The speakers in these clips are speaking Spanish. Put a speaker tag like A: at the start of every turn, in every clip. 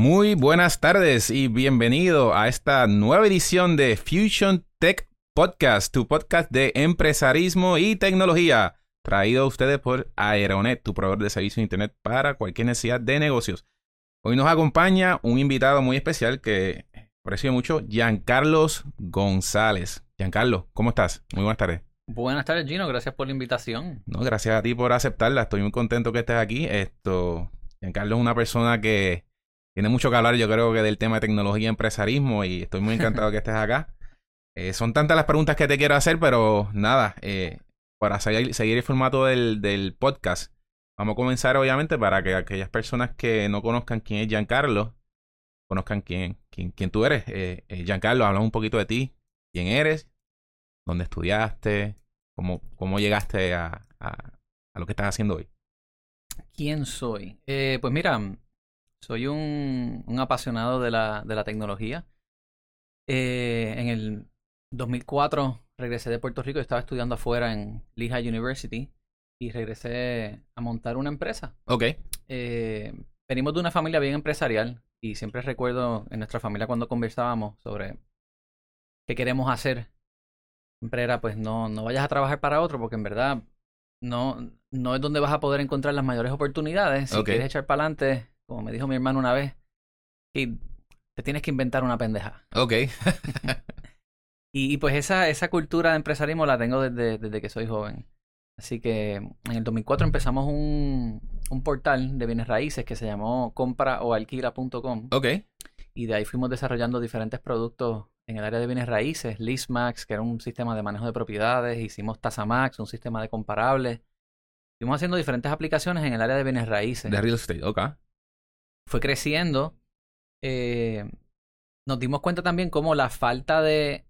A: Muy buenas tardes y bienvenido a esta nueva edición de Fusion Tech Podcast, tu podcast de empresarismo y tecnología, traído a ustedes por Aeronet, tu proveedor de servicios de Internet para cualquier necesidad de negocios. Hoy nos acompaña un invitado muy especial que aprecio mucho, Giancarlos González. Giancarlo, ¿cómo estás? Muy buenas tardes.
B: Buenas tardes, Gino. Gracias por la invitación.
A: No, gracias a ti por aceptarla. Estoy muy contento que estés aquí. Esto, Giancarlo es una persona que tiene mucho que hablar, yo creo que del tema de tecnología y empresarismo y estoy muy encantado que estés acá. Eh, son tantas las preguntas que te quiero hacer, pero nada, eh, para seguir, el formato del, podcast, vamos a comenzar obviamente para que aquellas personas que no conozcan quién es Giancarlo, conozcan quién, quién, quién tú eres. Eh, eh Giancarlo, hablamos un poquito de ti, quién eres, dónde estudiaste, cómo, cómo llegaste a, a, a lo que estás haciendo hoy.
B: ¿Quién soy? Pues mira, soy un, un apasionado de la, de la tecnología. Eh, en el 2004 regresé de Puerto Rico, estaba estudiando afuera en Lehigh University y regresé a montar una empresa.
A: Ok.
B: Eh, venimos de una familia bien empresarial y siempre recuerdo en nuestra familia cuando conversábamos sobre qué queremos hacer. Siempre era pues no, no vayas a trabajar para otro porque en verdad no, no es donde vas a poder encontrar las mayores oportunidades. Si quieres echar para adelante, como me dijo mi hermano una vez, y te tienes que inventar una pendeja.
A: Ok.
B: y, pues esa, esa cultura de empresarismo la tengo desde, desde que soy joven. Así que en el 2004 empezamos un, un portal de bienes raíces que se llamó compraoalquila.com.
A: Ok.
B: Y de ahí fuimos desarrollando diferentes productos en el área de bienes raíces. Leasemax, que era un sistema de manejo de propiedades. Hicimos Tasamax, un sistema de comparables. Fuimos haciendo diferentes aplicaciones en el área de bienes raíces.
A: De real estate, ok
B: fue creciendo, eh, nos dimos cuenta también cómo la falta de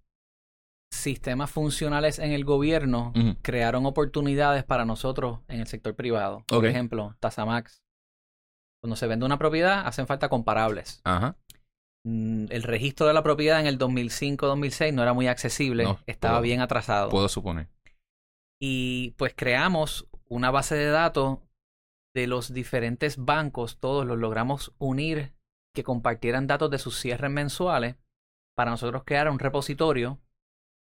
B: sistemas funcionales en el gobierno crearon oportunidades para nosotros en el sector privado. Por ejemplo, Tasamax. Cuando se vende una propiedad, hacen falta comparables.
A: Ajá.
B: Mm, el registro de la propiedad en el 2005-2006 no era muy accesible, estaba bien atrasado.
A: Puedo suponer.
B: Y pues creamos una base de datos de los diferentes bancos, todos los logramos unir que compartieran datos de sus cierres mensuales para nosotros crear un repositorio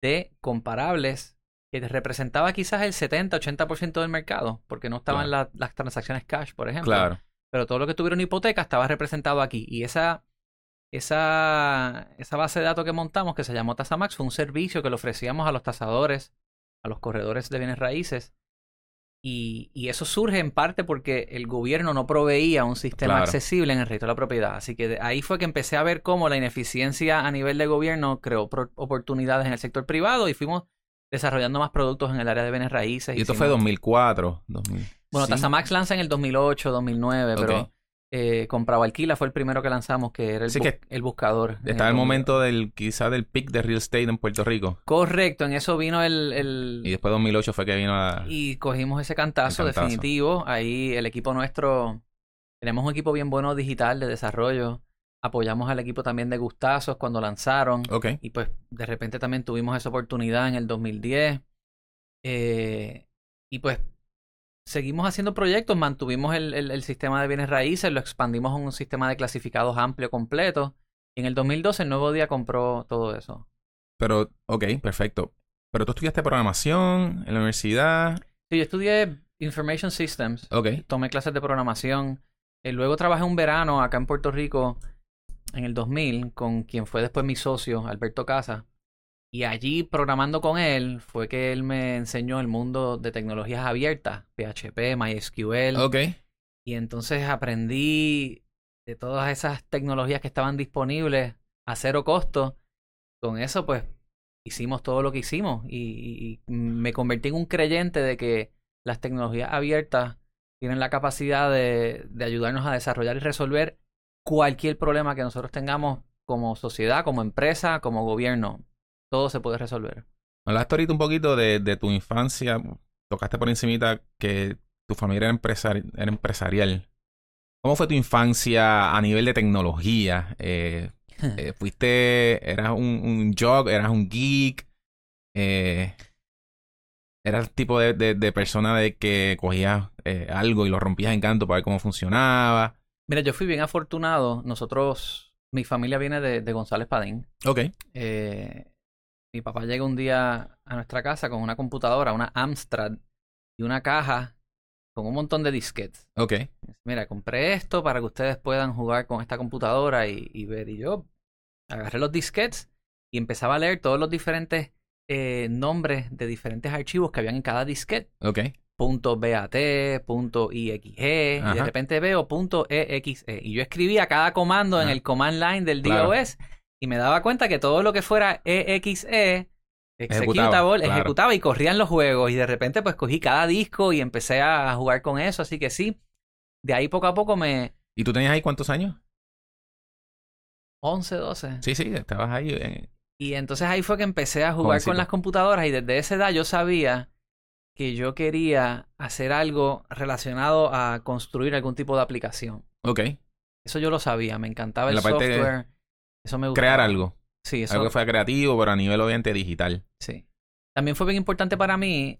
B: de comparables que representaba quizás el 70-80% del mercado, porque no estaban las transacciones cash, por ejemplo.
A: Claro.
B: Pero todo lo que tuvieron hipoteca estaba representado aquí. Y esa, esa, esa base de datos que montamos, que se llamó Tasamax, fue un servicio que le ofrecíamos a los tasadores, a los corredores de bienes raíces, y, y, eso surge en parte porque el gobierno no proveía un sistema accesible en el registro de la propiedad. Así que ahí fue que empecé a ver cómo la ineficiencia a nivel de gobierno creó oportunidades en el sector privado y fuimos desarrollando más productos en el área de bienes raíces.
A: Y esto fue 2004, 2000.
B: Bueno, Tasamax lanza en el 2008, 2009, pero eh, compraba alquila fue el primero que lanzamos que era el, el buscador
A: estaba el, momento. del quizá del pic de real estate en Puerto Rico.
B: Correcto en eso vino el, el...
A: y después 2008 fue que vino a...
B: y cogimos ese cantazo, definitivo. Ahí el equipo nuestro tenemos un equipo bien bueno digital de desarrollo. Apoyamos al equipo también de Gustazos cuando lanzaron.
A: Okay.
B: y pues de repente también tuvimos esa oportunidad en el 2010 eh, y pues seguimos haciendo proyectos, mantuvimos el, el, sistema de bienes raíces, lo expandimos a un sistema de clasificados amplio, completo. Y en el 2012 el Nuevo Día compró todo eso.
A: Pero, ok, perfecto. Pero tú estudiaste programación en la universidad.
B: Sí, yo estudié Information Systems.
A: Ok.
B: Tomé clases de programación. Y eh, luego trabajé un verano acá en Puerto Rico en el 2000 con quien fue después mi socio, Alberto Casa. Y allí programando con él fue que él me enseñó el mundo de tecnologías abiertas, PHP, MySQL.
A: Ok.
B: Y entonces aprendí de todas esas tecnologías que estaban disponibles a cero costo. Con eso, pues, hicimos todo lo que hicimos. Y, me convertí en un creyente de que las tecnologías abiertas tienen la capacidad de, de ayudarnos a desarrollar y resolver cualquier problema que nosotros tengamos como sociedad, como empresa, como gobierno todo se puede resolver.
A: Hablaste ahorita un poquito de, de, tu infancia, tocaste por encimita que tu familia era, era empresarial. ¿Cómo fue tu infancia a nivel de tecnología? Eh, eh, ¿Fuiste, eras un, un jog, eras un geek? Eh, ¿Eras el tipo de, de, persona de que cogías algo y lo rompías en canto para ver cómo funcionaba?
B: Mira, yo fui bien afortunado. Nosotros, mi familia viene de, de González Padín.
A: Ok.
B: Eh, mi papá llega un día a nuestra casa con una computadora, una Amstrad y una caja con un montón de disquetes.
A: Ok.
B: Mira, compré esto para que ustedes puedan jugar con esta computadora y, y ver. Y yo agarré los disquetes y empezaba a leer todos los diferentes eh, nombres de diferentes archivos que habían en cada disquete.
A: Ok.
B: Punto .bat, punto .iexe, y de repente veo punto .exe. Y yo escribía cada comando en
A: Ajá.
B: el command line del
A: Claro.
B: DOS y me daba cuenta que todo lo que fuera exe,
A: Ejecutaba,
B: executable,
A: claro.
B: ejecutaba y corrían los juegos. Y de repente pues cogí cada disco y empecé a jugar con eso. Así que sí, de ahí poco a poco me...
A: ¿Y tú tenías ahí cuántos años?
B: 11, 12.
A: Sí, sí, estabas ahí. eh,
B: Y entonces ahí fue que empecé a jugar
A: Jovencito.
B: con las computadoras y desde esa edad yo sabía que yo quería hacer algo relacionado a construir algún tipo de aplicación.
A: Ok.
B: Eso yo lo sabía, me encantaba
A: En
B: el
A: la parte de
B: software. Eso me gustaba.
A: Crear algo.
B: Sí, eso
A: Algo que fuera creativo, pero a nivel obviamente digital.
B: sí. También fue bien importante para mí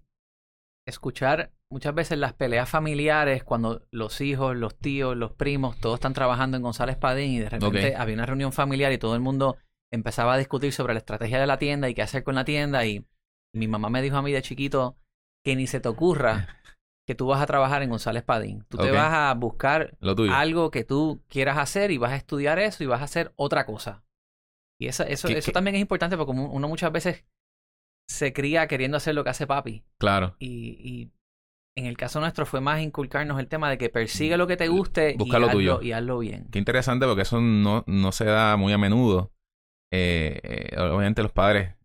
B: escuchar muchas veces las peleas familiares cuando los hijos, los tíos, los primos, todos están trabajando en González Padín y de repente había una reunión familiar y todo el mundo empezaba a discutir sobre la estrategia de la tienda y qué hacer con la tienda y mi mamá me dijo a mí de chiquito que ni se te ocurra que tú vas a trabajar en González Padín. Tú te vas a buscar algo que tú quieras hacer y vas a estudiar eso y vas a hacer otra cosa. Y eso, eso,
A: ¿Qué-
B: eso
A: qué?
B: también es importante porque uno muchas veces se cría queriendo hacer lo que hace papi.
A: Claro.
B: Y, y en el caso nuestro fue más inculcarnos el tema de que persigue lo que te guste y,
A: Busca lo
B: hazlo,
A: tuyo.
B: y hazlo bien.
A: Qué interesante porque eso no, no se da muy a menudo. Eh, eh, obviamente los padres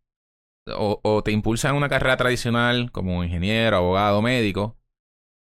A: o, o te impulsan una carrera tradicional como ingeniero, abogado, médico,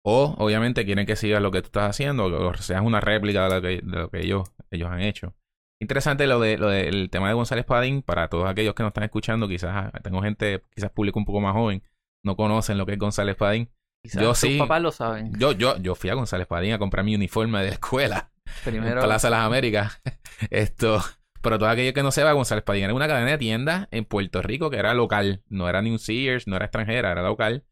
A: o obviamente quieren que sigas lo que tú estás haciendo, o seas una réplica de lo que, de lo que ellos, ellos han hecho. Interesante lo de lo del tema de González Padín, para todos aquellos que nos están escuchando, quizás ah, tengo gente, quizás público un poco más joven, no conocen lo que es González Padín.
B: Quizás
A: Yo sí.
B: papás lo saben.
A: Yo, yo, yo fui a González Padín a comprar mi uniforme de la escuela.
B: Primero,
A: en Plaza de las Américas. Esto, pero todo aquello que no sepa, González Padilla era una cadena de tiendas en Puerto Rico que era local, no era ni un Sears, no era extranjera, era local.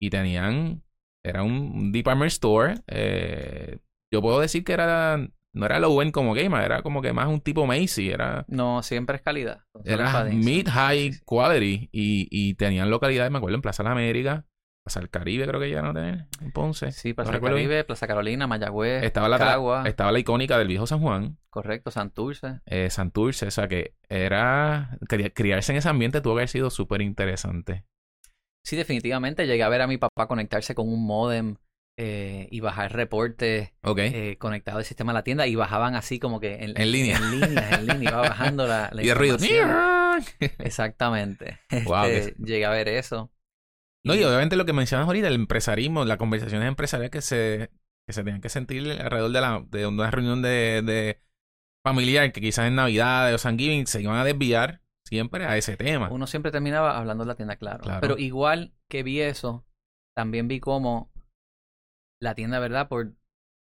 A: Y tenían, era un, department store. eh, yo puedo decir que era, no era low end como Gamer, era como que más un tipo Macy, era,
B: no, siempre es calidad.
A: Era
B: Padín, sí.
A: mid high
B: Sí, sí.
A: quality. Y, y tenían localidades, me acuerdo, en Plaza de las Américas, Plaza del Caribe creo que ya no tener, en Ponce.
B: Sí, Plaza del
A: bien.
B: Caribe, Plaza Carolina, Mayagüez,
A: Estaba la,
B: Cagua,
A: estaba la icónica del viejo San Juan.
B: correcto, Santurce.
A: eh, Santurce, o sea que era cri- criarse en ese ambiente tuvo que haber sido súper interesante.
B: Sí, definitivamente. Llegué a ver a mi papá conectarse con un modem eh, y bajar reportes
A: Ok.
B: eh, conectado al sistema de la tienda y bajaban así como que en,
A: En línea.
B: En línea, en línea. Iba bajando la, la
A: y el ruido.
B: Exactamente.
A: Wow,
B: Este,
A: que-
B: Llegué a ver eso.
A: No, y obviamente lo que mencionas ahorita, el empresarismo, las conversaciones empresariales que se, que se tenían que sentir alrededor de, la, de una reunión de, de familiar, que quizás en Navidad o San Giving se iban a desviar siempre a ese tema.
B: Uno siempre terminaba hablando de la tienda, claro.
A: Claro.
B: Pero igual que vi eso, también vi cómo la tienda, ¿verdad? Por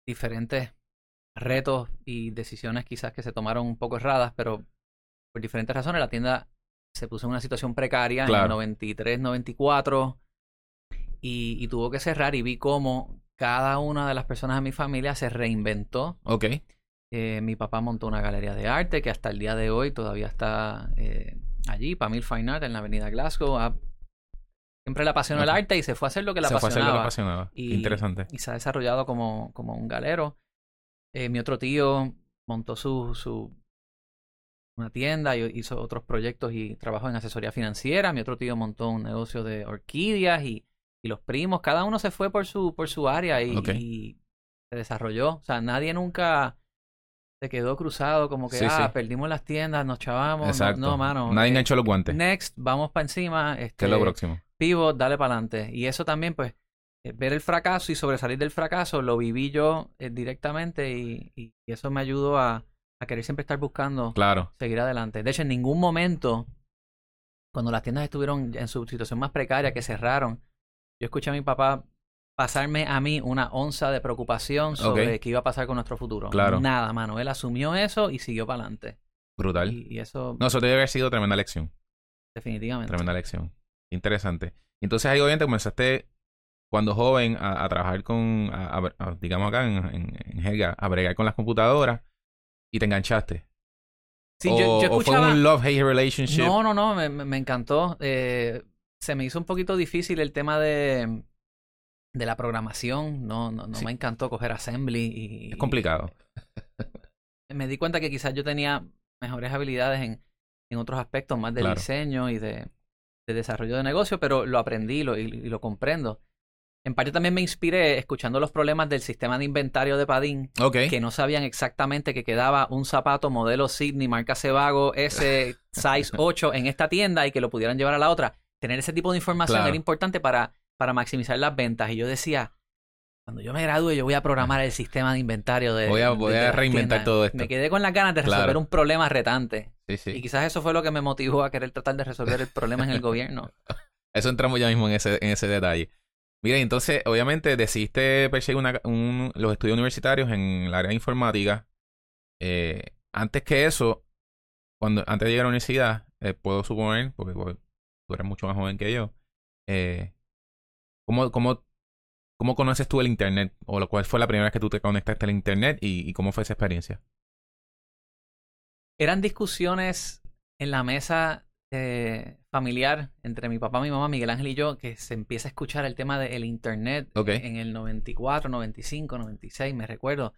B: diferentes retos y decisiones quizás que se tomaron un poco erradas, pero por diferentes razones la tienda se puso en una situación precaria
A: Claro.
B: en 93, 94 y, y tuvo que cerrar y vi cómo cada una de las personas de mi familia se reinventó
A: Ok.
B: Eh, mi papá montó una galería de arte que hasta el día de hoy todavía está eh, allí, Pamir Fine Art, en la avenida Glasgow. Ha- siempre le apasionó el arte y se fue a hacer lo que le
A: se fue a hacer lo que
B: apasionaba. Y-
A: Interesante.
B: Y se ha desarrollado como, como un galero. Eh, mi otro tío montó su, su una tienda y hizo otros proyectos y trabajó en asesoría financiera. Mi otro tío montó un negocio de orquídeas y, y los primos, cada uno se fue por su, por su área y, y se desarrolló. O sea, nadie nunca se quedó cruzado como que,
A: Sí,
B: ah,
A: sí.
B: perdimos las tiendas, nos chavamos. No- mano.
A: Nadie
B: eh,
A: enganchó los guantes.
B: Next, vamos para encima. Este,
A: ¿Qué es lo próximo?
B: pivot, dale para adelante. Y eso también, pues, eh, ver el fracaso y sobresalir del fracaso, lo viví yo eh, directamente y, y eso me ayudó a, a querer siempre estar buscando
A: Claro.
B: seguir adelante. De hecho, en ningún momento, cuando las tiendas estuvieron en su situación más precaria, que cerraron, yo escuché a mi papá pasarme a mí una onza de preocupación sobre qué iba a pasar con nuestro futuro.
A: Claro.
B: Nada, mano. Él asumió eso y siguió para adelante.
A: Brutal.
B: Y, y eso,
A: No, eso debe haber sido tremenda lección.
B: definitivamente.
A: Tremenda lección. Interesante. Entonces ahí obviamente comenzaste cuando joven a, trabajar con, digamos acá en, en, Helga, a bregar con las computadoras y te enganchaste.
B: Sí, yo, escuchaba...
A: fue un love-hate relationship?
B: No, no, no, me, me encantó. Eh, se me hizo un poquito difícil el tema de, de la programación. No, no, no me encantó coger assembly y...
A: Es complicado.
B: me di cuenta que quizás yo tenía mejores habilidades en, en otros aspectos, más de diseño y de, de, desarrollo de negocio, pero lo aprendí lo, y, lo comprendo. En parte también me inspiré escuchando los problemas del sistema de inventario de Padín, que no sabían exactamente que quedaba un zapato modelo Sydney, marca Cebago, S size 8 en esta tienda y que lo pudieran llevar a la otra. Tener ese tipo de información era importante para, para maximizar las ventas. Y yo decía, cuando yo me gradúe, yo voy a programar el sistema de inventario de.
A: Voy a, voy a reinventar todo esto.
B: Me quedé con las ganas de resolver un problema retante. Sí, sí. Y quizás eso fue lo que me motivó a querer tratar de resolver el problema en el gobierno.
A: Eso entramos ya mismo en ese, en ese detalle. Mira, entonces, obviamente, decidiste perseguir los estudios universitarios en el área de informática. Eh, antes que eso, cuando antes de llegar a la universidad, eh, puedo suponer, porque pues, tú eres mucho más joven que yo, eh, ¿cómo, cómo ¿Cómo conoces tú el Internet? ¿O cuál fue la primera vez que tú te conectaste al Internet y, cómo fue esa experiencia?
B: Eran discusiones en la mesa eh, familiar entre mi papá, mi mamá, Miguel Ángel y yo, que se empieza a escuchar el tema del Internet en el 94, 95, 96, me recuerdo.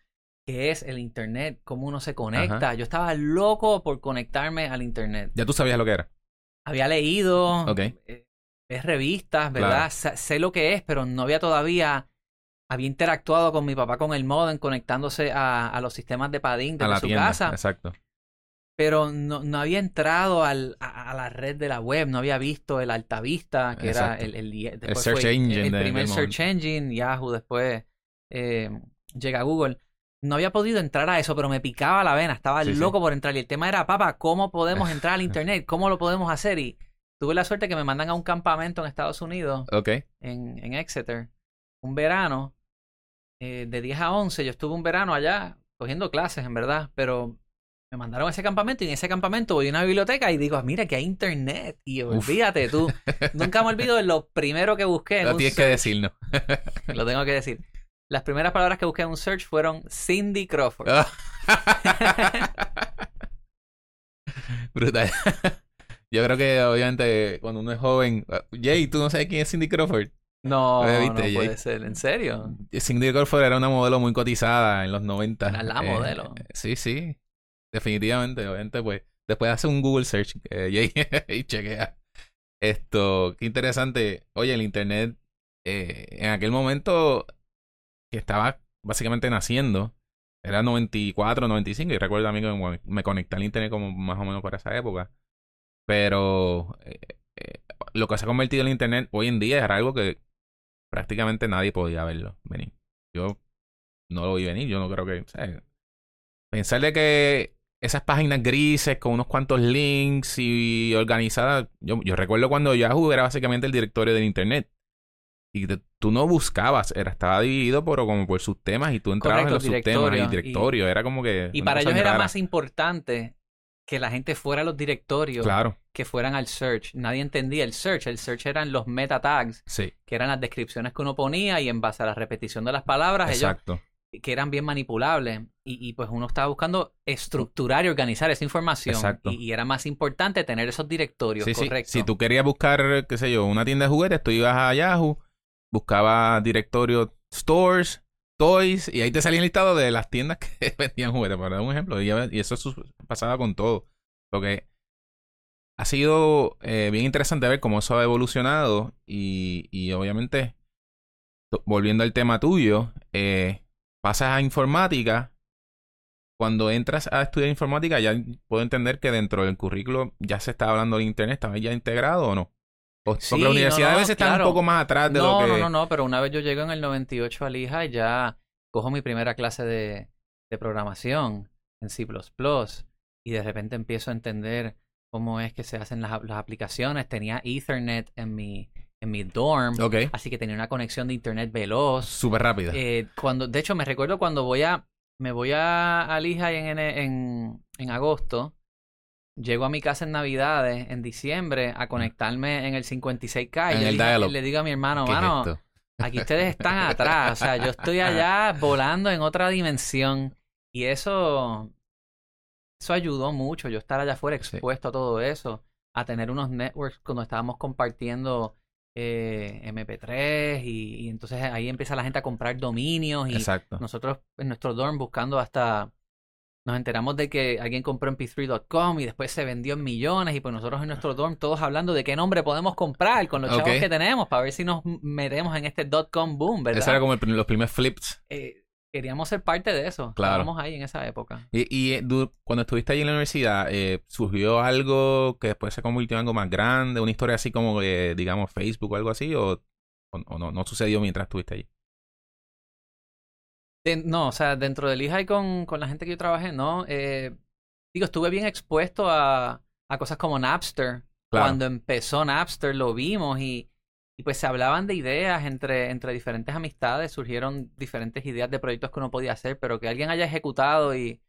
B: ¿Qué es el Internet? ¿Cómo uno se conecta? Yo estaba loco por conectarme al Internet.
A: ¿Ya tú sabías lo que era?
B: Había leído. Eh, es revistas, ¿verdad? Sé, lo que es, pero no había todavía. Había interactuado con mi papá con el modem, conectándose a, a los sistemas de Padín de su casa.
A: Exacto.
B: Pero no, no había entrado al, a, la red de la web, no había visto el Altavista, que era el,
A: el, search engine.
B: El, primer search engine, Yahoo, después eh, llega Google. No había podido entrar a eso, pero me picaba la vena, estaba loco por entrar. Y el tema era, papá, ¿cómo podemos entrar al Internet? ¿Cómo lo podemos hacer? Y Tuve la suerte que me mandan a un campamento en Estados Unidos.
A: Ok.
B: En, en Exeter. Un verano. Eh, de 10 a 11. Yo estuve un verano allá cogiendo clases, en verdad. Pero me mandaron a ese campamento y en ese campamento voy a una biblioteca y digo, mira que hay internet. Y olvídate tú. Nunca me olvido de lo primero que busqué.
A: lo tienes que decir, ¿no?
B: lo tengo que decir. Las primeras palabras que busqué en un search fueron Cindy Crawford.
A: Brutal. Yo creo que obviamente cuando uno es joven, ah, Jay, ¿tú no sabes quién es Cindy Crawford?
B: No, no puede ser, ¿en serio?
A: Cindy Crawford era una modelo muy cotizada en los 90.
B: Era la eh, modelo.
A: sí, sí, definitivamente, obviamente pues después hace un Google search, Jay, y chequea. Esto, qué interesante. Oye, el internet eh, en aquel momento que estaba básicamente naciendo, era 94, 95, y recuerdo a mí que me conecté al internet como más o menos para esa época. Pero eh, eh, lo que se ha convertido en Internet hoy en día era algo que prácticamente nadie podía verlo venir. Yo no lo vi venir, yo no creo que... pensar de que esas páginas grises con unos cuantos links y organizadas... Yo, yo recuerdo cuando Yahoo era básicamente el directorio del Internet. Y tú no buscabas, era, estaba dividido por, como por sus temas y tú entrabas en los subtemas y directorio. era como que.
B: Y para ellos era más importante que la gente fuera a los directorios,
A: claro.
B: que fueran al search. Nadie entendía el search. El search eran los meta tags, que eran las descripciones que uno ponía y en base a la repetición de las palabras, Exacto. ellos que eran bien manipulables. Y, pues uno estaba buscando estructurar y organizar esa información. Exacto. Y, era más importante tener esos directorios sí, correctos.
A: Si tú querías buscar, qué sé yo, una tienda de juguetes, tú ibas a Yahoo, buscabas directorio stores, toys, y ahí te salía el listado de las tiendas que vendían juguetes, para dar un ejemplo. Y, eso pasaba con todo. Lo que ha sido eh, bien interesante ver cómo eso ha evolucionado y, y obviamente, volviendo al tema tuyo, eh, pasas a informática. Cuando entras a estudiar informática, ya puedo entender que dentro del currículo ya se está hablando de Internet. ¿Estaba ya integrado o no? Porque la universidad a veces está un poco más atrás de lo que...
B: No, no, no, pero una vez yo llego en el 98 a Lija y ya cojo mi primera clase de, de programación en C++ y de repente empiezo a entender cómo es que se hacen las, las aplicaciones. Tenía Ethernet en mi, en mi dorm. Así que tenía una conexión de internet veloz.
A: Súper rápida.
B: Eh, cuando, de hecho, me recuerdo cuando voy a. Me voy a, a Lija en, en, en agosto Llego a mi casa en Navidades, en diciembre, a conectarme en el 56K.
A: En
B: y
A: el
B: le, le, digo a mi hermano, mano, Aquí ustedes están atrás. O sea, yo estoy allá volando en otra dimensión. Y eso, eso ayudó mucho. Yo estar allá afuera expuesto a todo eso. A tener unos networks cuando estábamos compartiendo eh, MP3 y, entonces ahí empieza la gente a comprar dominios y nosotros en nuestro dorm buscando hasta nos enteramos de que alguien compró mp3.com y después se vendió en millones y pues nosotros en nuestro dorm todos hablando de qué nombre podemos comprar con los chavos que tenemos para ver si nos metemos en este .com boom, ¿verdad?
A: Ese era como los primeros flips.
B: Eh, queríamos ser parte de eso. Claro. Estábamos ahí en esa época.
A: Y, y eh, cuando estuviste ahí en la universidad, eh, ¿surgió algo que después se convirtió en algo más grande? ¿Una historia así como, digamos, Facebook o algo así? ¿O, no, no sucedió mientras estuviste allí?
B: No, o sea, dentro del IHI con, con la gente que yo trabajé, no. Eh, digo, estuve bien expuesto a, a cosas como Napster. Cuando empezó Napster lo vimos y y pues se hablaban de ideas entre, entre diferentes amistades, surgieron diferentes ideas de proyectos que uno podía hacer, pero que alguien haya ejecutado y,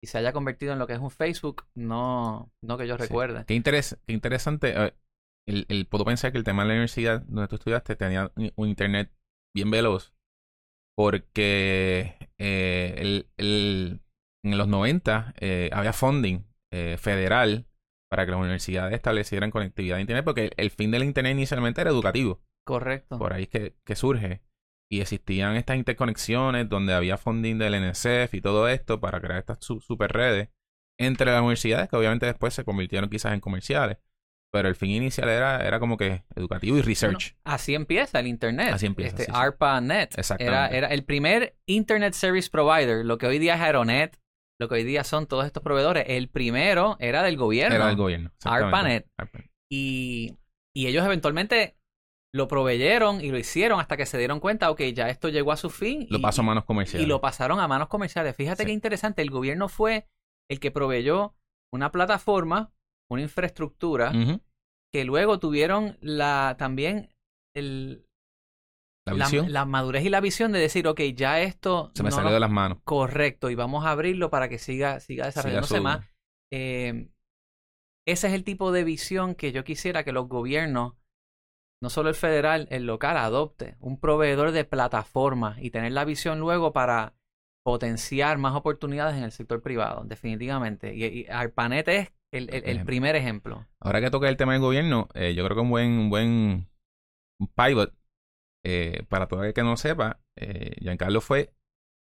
B: y se haya convertido en lo que es un Facebook, no, no que yo recuerde.
A: Qué, qué interesante. Eh, el, el, puedo pensar que el tema de la universidad donde tú estudiaste tenía un internet bien veloz, porque eh, el, el, en los 90 eh, había funding federal para que las universidades establecieran conectividad a Internet, porque el, fin del Internet inicialmente era educativo.
B: Correcto.
A: Por ahí es que, que surge. Y existían estas interconexiones donde había funding del NSF y todo esto para crear estas super redes entre las universidades que obviamente después se convirtieron quizás en comerciales. Pero el fin inicial era, era como que educativo y research.
B: así empieza el Internet.
A: Así empieza.
B: Este, ARPANET. Era, era el primer Internet Service Provider, lo que hoy día es Aeronet, lo que hoy día son todos estos proveedores. El primero era del gobierno.
A: Era del gobierno.
B: ARPANET. Y, y ellos eventualmente lo proveyeron y lo hicieron hasta que se dieron cuenta, ok, ya esto llegó a su fin.
A: Lo pasó a manos comerciales.
B: Y lo pasaron a manos comerciales. Fíjate qué interesante, el gobierno fue el que proveyó una plataforma, una infraestructura, que luego tuvieron la también el,
A: la,
B: madurez y la visión de decir, ok, ya esto...
A: Se me salió de las manos.
B: Correcto, y vamos a abrirlo para que siga, siga desarrollándose más. Eh, ese es el tipo de visión que yo quisiera que los gobiernos, no solo el federal, el local, adopte. Un proveedor de plataformas y tener la visión luego para potenciar más oportunidades en el sector privado, definitivamente. Y, ARPANET es el, primer ejemplo.
A: Ahora que toca el tema del gobierno, eh, yo creo que un buen, un buen pilot eh, para todo el que no sepa, eh, Giancarlo fue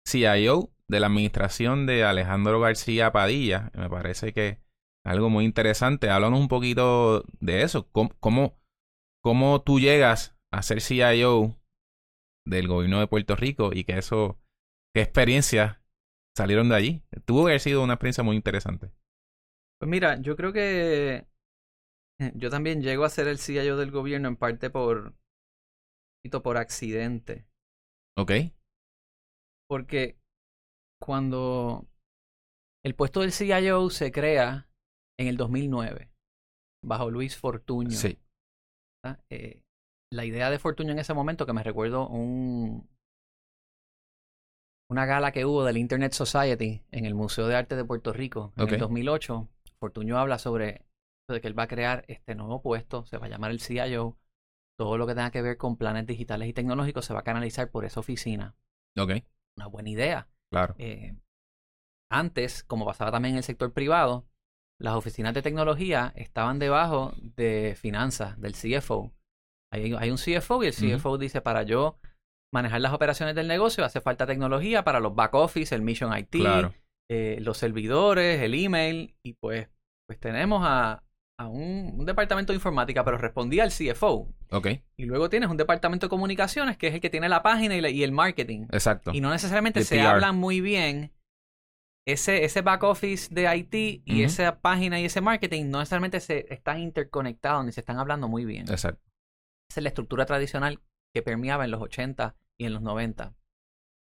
A: CIO de la administración de Alejandro García Padilla. Me parece que algo muy interesante. Háblanos un poquito de eso. ¿Cómo, cómo, tú llegas a ser CIO del gobierno de Puerto Rico y que eso, qué experiencias salieron de allí? Tuvo que haber sido una experiencia muy interesante.
B: Pues mira, yo creo que yo también llego a ser el CIO del gobierno en parte por por accidente.
A: Ok.
B: Porque cuando el puesto del CIO se crea en el 2009, bajo Luis Fortuño.
A: Sí.
B: Eh, la idea de Fortuño en ese momento, que me recuerdo un, una gala que hubo del Internet Society en el Museo de Arte de Puerto Rico en el 2008, Fortuño habla sobre de que él va a crear este nuevo puesto, se va a llamar el CIO, todo lo que tenga que ver con planes digitales y tecnológicos se va a canalizar por esa oficina.
A: Ok.
B: Una buena idea.
A: Claro.
B: Eh, antes, como pasaba también en el sector privado, las oficinas de tecnología estaban debajo de finanzas, del CFO. Hay, hay un CFO y el CFO dice, para yo manejar las operaciones del negocio hace falta tecnología para los back office, el Mission IT, eh, los servidores, el email, y pues, pues tenemos a, a un, departamento de informática, pero respondía al CFO.
A: Ok.
B: Y luego tienes un departamento de comunicaciones, que es el que tiene la página y, el marketing.
A: Exacto.
B: Y no necesariamente se hablan muy bien. Ese, ese back office de IT y esa página y ese marketing no necesariamente se están interconectados ni se están hablando muy bien.
A: Exacto.
B: Esa es la estructura tradicional que permeaba en los 80 y en los 90.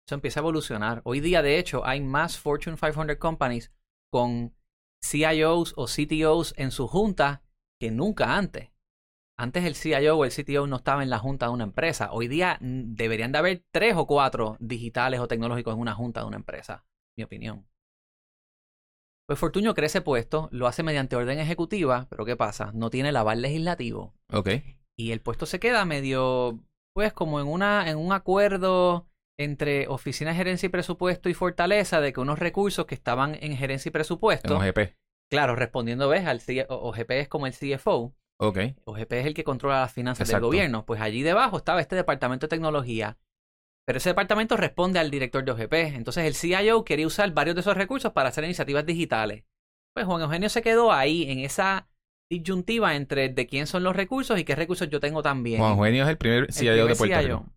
B: Eso empieza a evolucionar. Hoy día, de hecho, hay más Fortune 500 companies con CIOs o CTOs en su junta que nunca antes. Antes el CIO o el CTO no estaba en la junta de una empresa. Hoy día deberían de haber tres o cuatro digitales o tecnológicos en una junta de una empresa, mi opinión. Pues Fortunio crece puesto, lo hace mediante orden ejecutiva, pero ¿qué pasa? No tiene el aval legislativo.
A: Ok.
B: Y el puesto se queda medio, pues como en una, en un acuerdo entre Oficina de Gerencia y Presupuesto y Fortaleza de que unos recursos que estaban en gerencia y
A: En
B: presupuesto,
A: OGP.
B: claro, respondiendo, ves, al C- o- OGP es como el CFO,
A: Ok.
B: OGP es el que controla las finanzas del gobierno, pues allí debajo estaba este departamento de tecnología, pero ese departamento responde al director de OGP, entonces el CIO quería usar varios de esos recursos para hacer iniciativas digitales. Pues Juan Eugenio se quedó ahí en esa disyuntiva entre de quién son los recursos y qué recursos yo tengo también.
A: Juan Eugenio es el primer
B: El
A: CIO de Puerto
B: CIO.
A: Rico.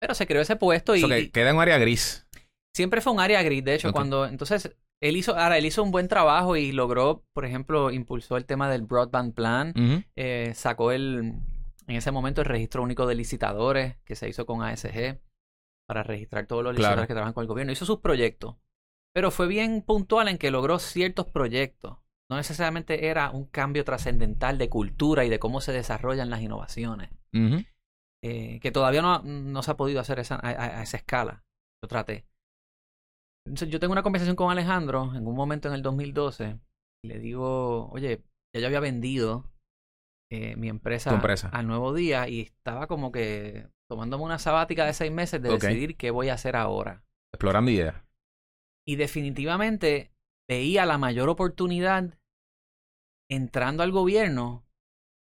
B: Pero se creó ese puesto y,
A: que queda en un área gris.
B: siempre fue un área gris. De hecho, cuando entonces él hizo, ahora él hizo un buen trabajo y logró, por ejemplo, impulsó el tema del broadband plan, eh, sacó el, en ese momento el registro único de licitadores que se hizo con ASG para registrar todos los
A: Claro.
B: licitadores que trabajan con el gobierno. Hizo sus proyectos, pero fue bien puntual en que logró ciertos proyectos. No necesariamente era un cambio trascendental de cultura y de cómo se desarrollan las innovaciones. Eh, que todavía no, no se ha podido hacer esa, a, esa escala. Yo traté. Yo tengo una conversación con Alejandro en un momento en el 2012 y le digo, oye, ya yo había vendido eh, mi empresa,
A: empresa.
B: al nuevo día y estaba como que tomándome una sabática de seis meses de decidir qué voy a hacer ahora.
A: Explorando ideas.
B: Y definitivamente veía la mayor oportunidad entrando al gobierno,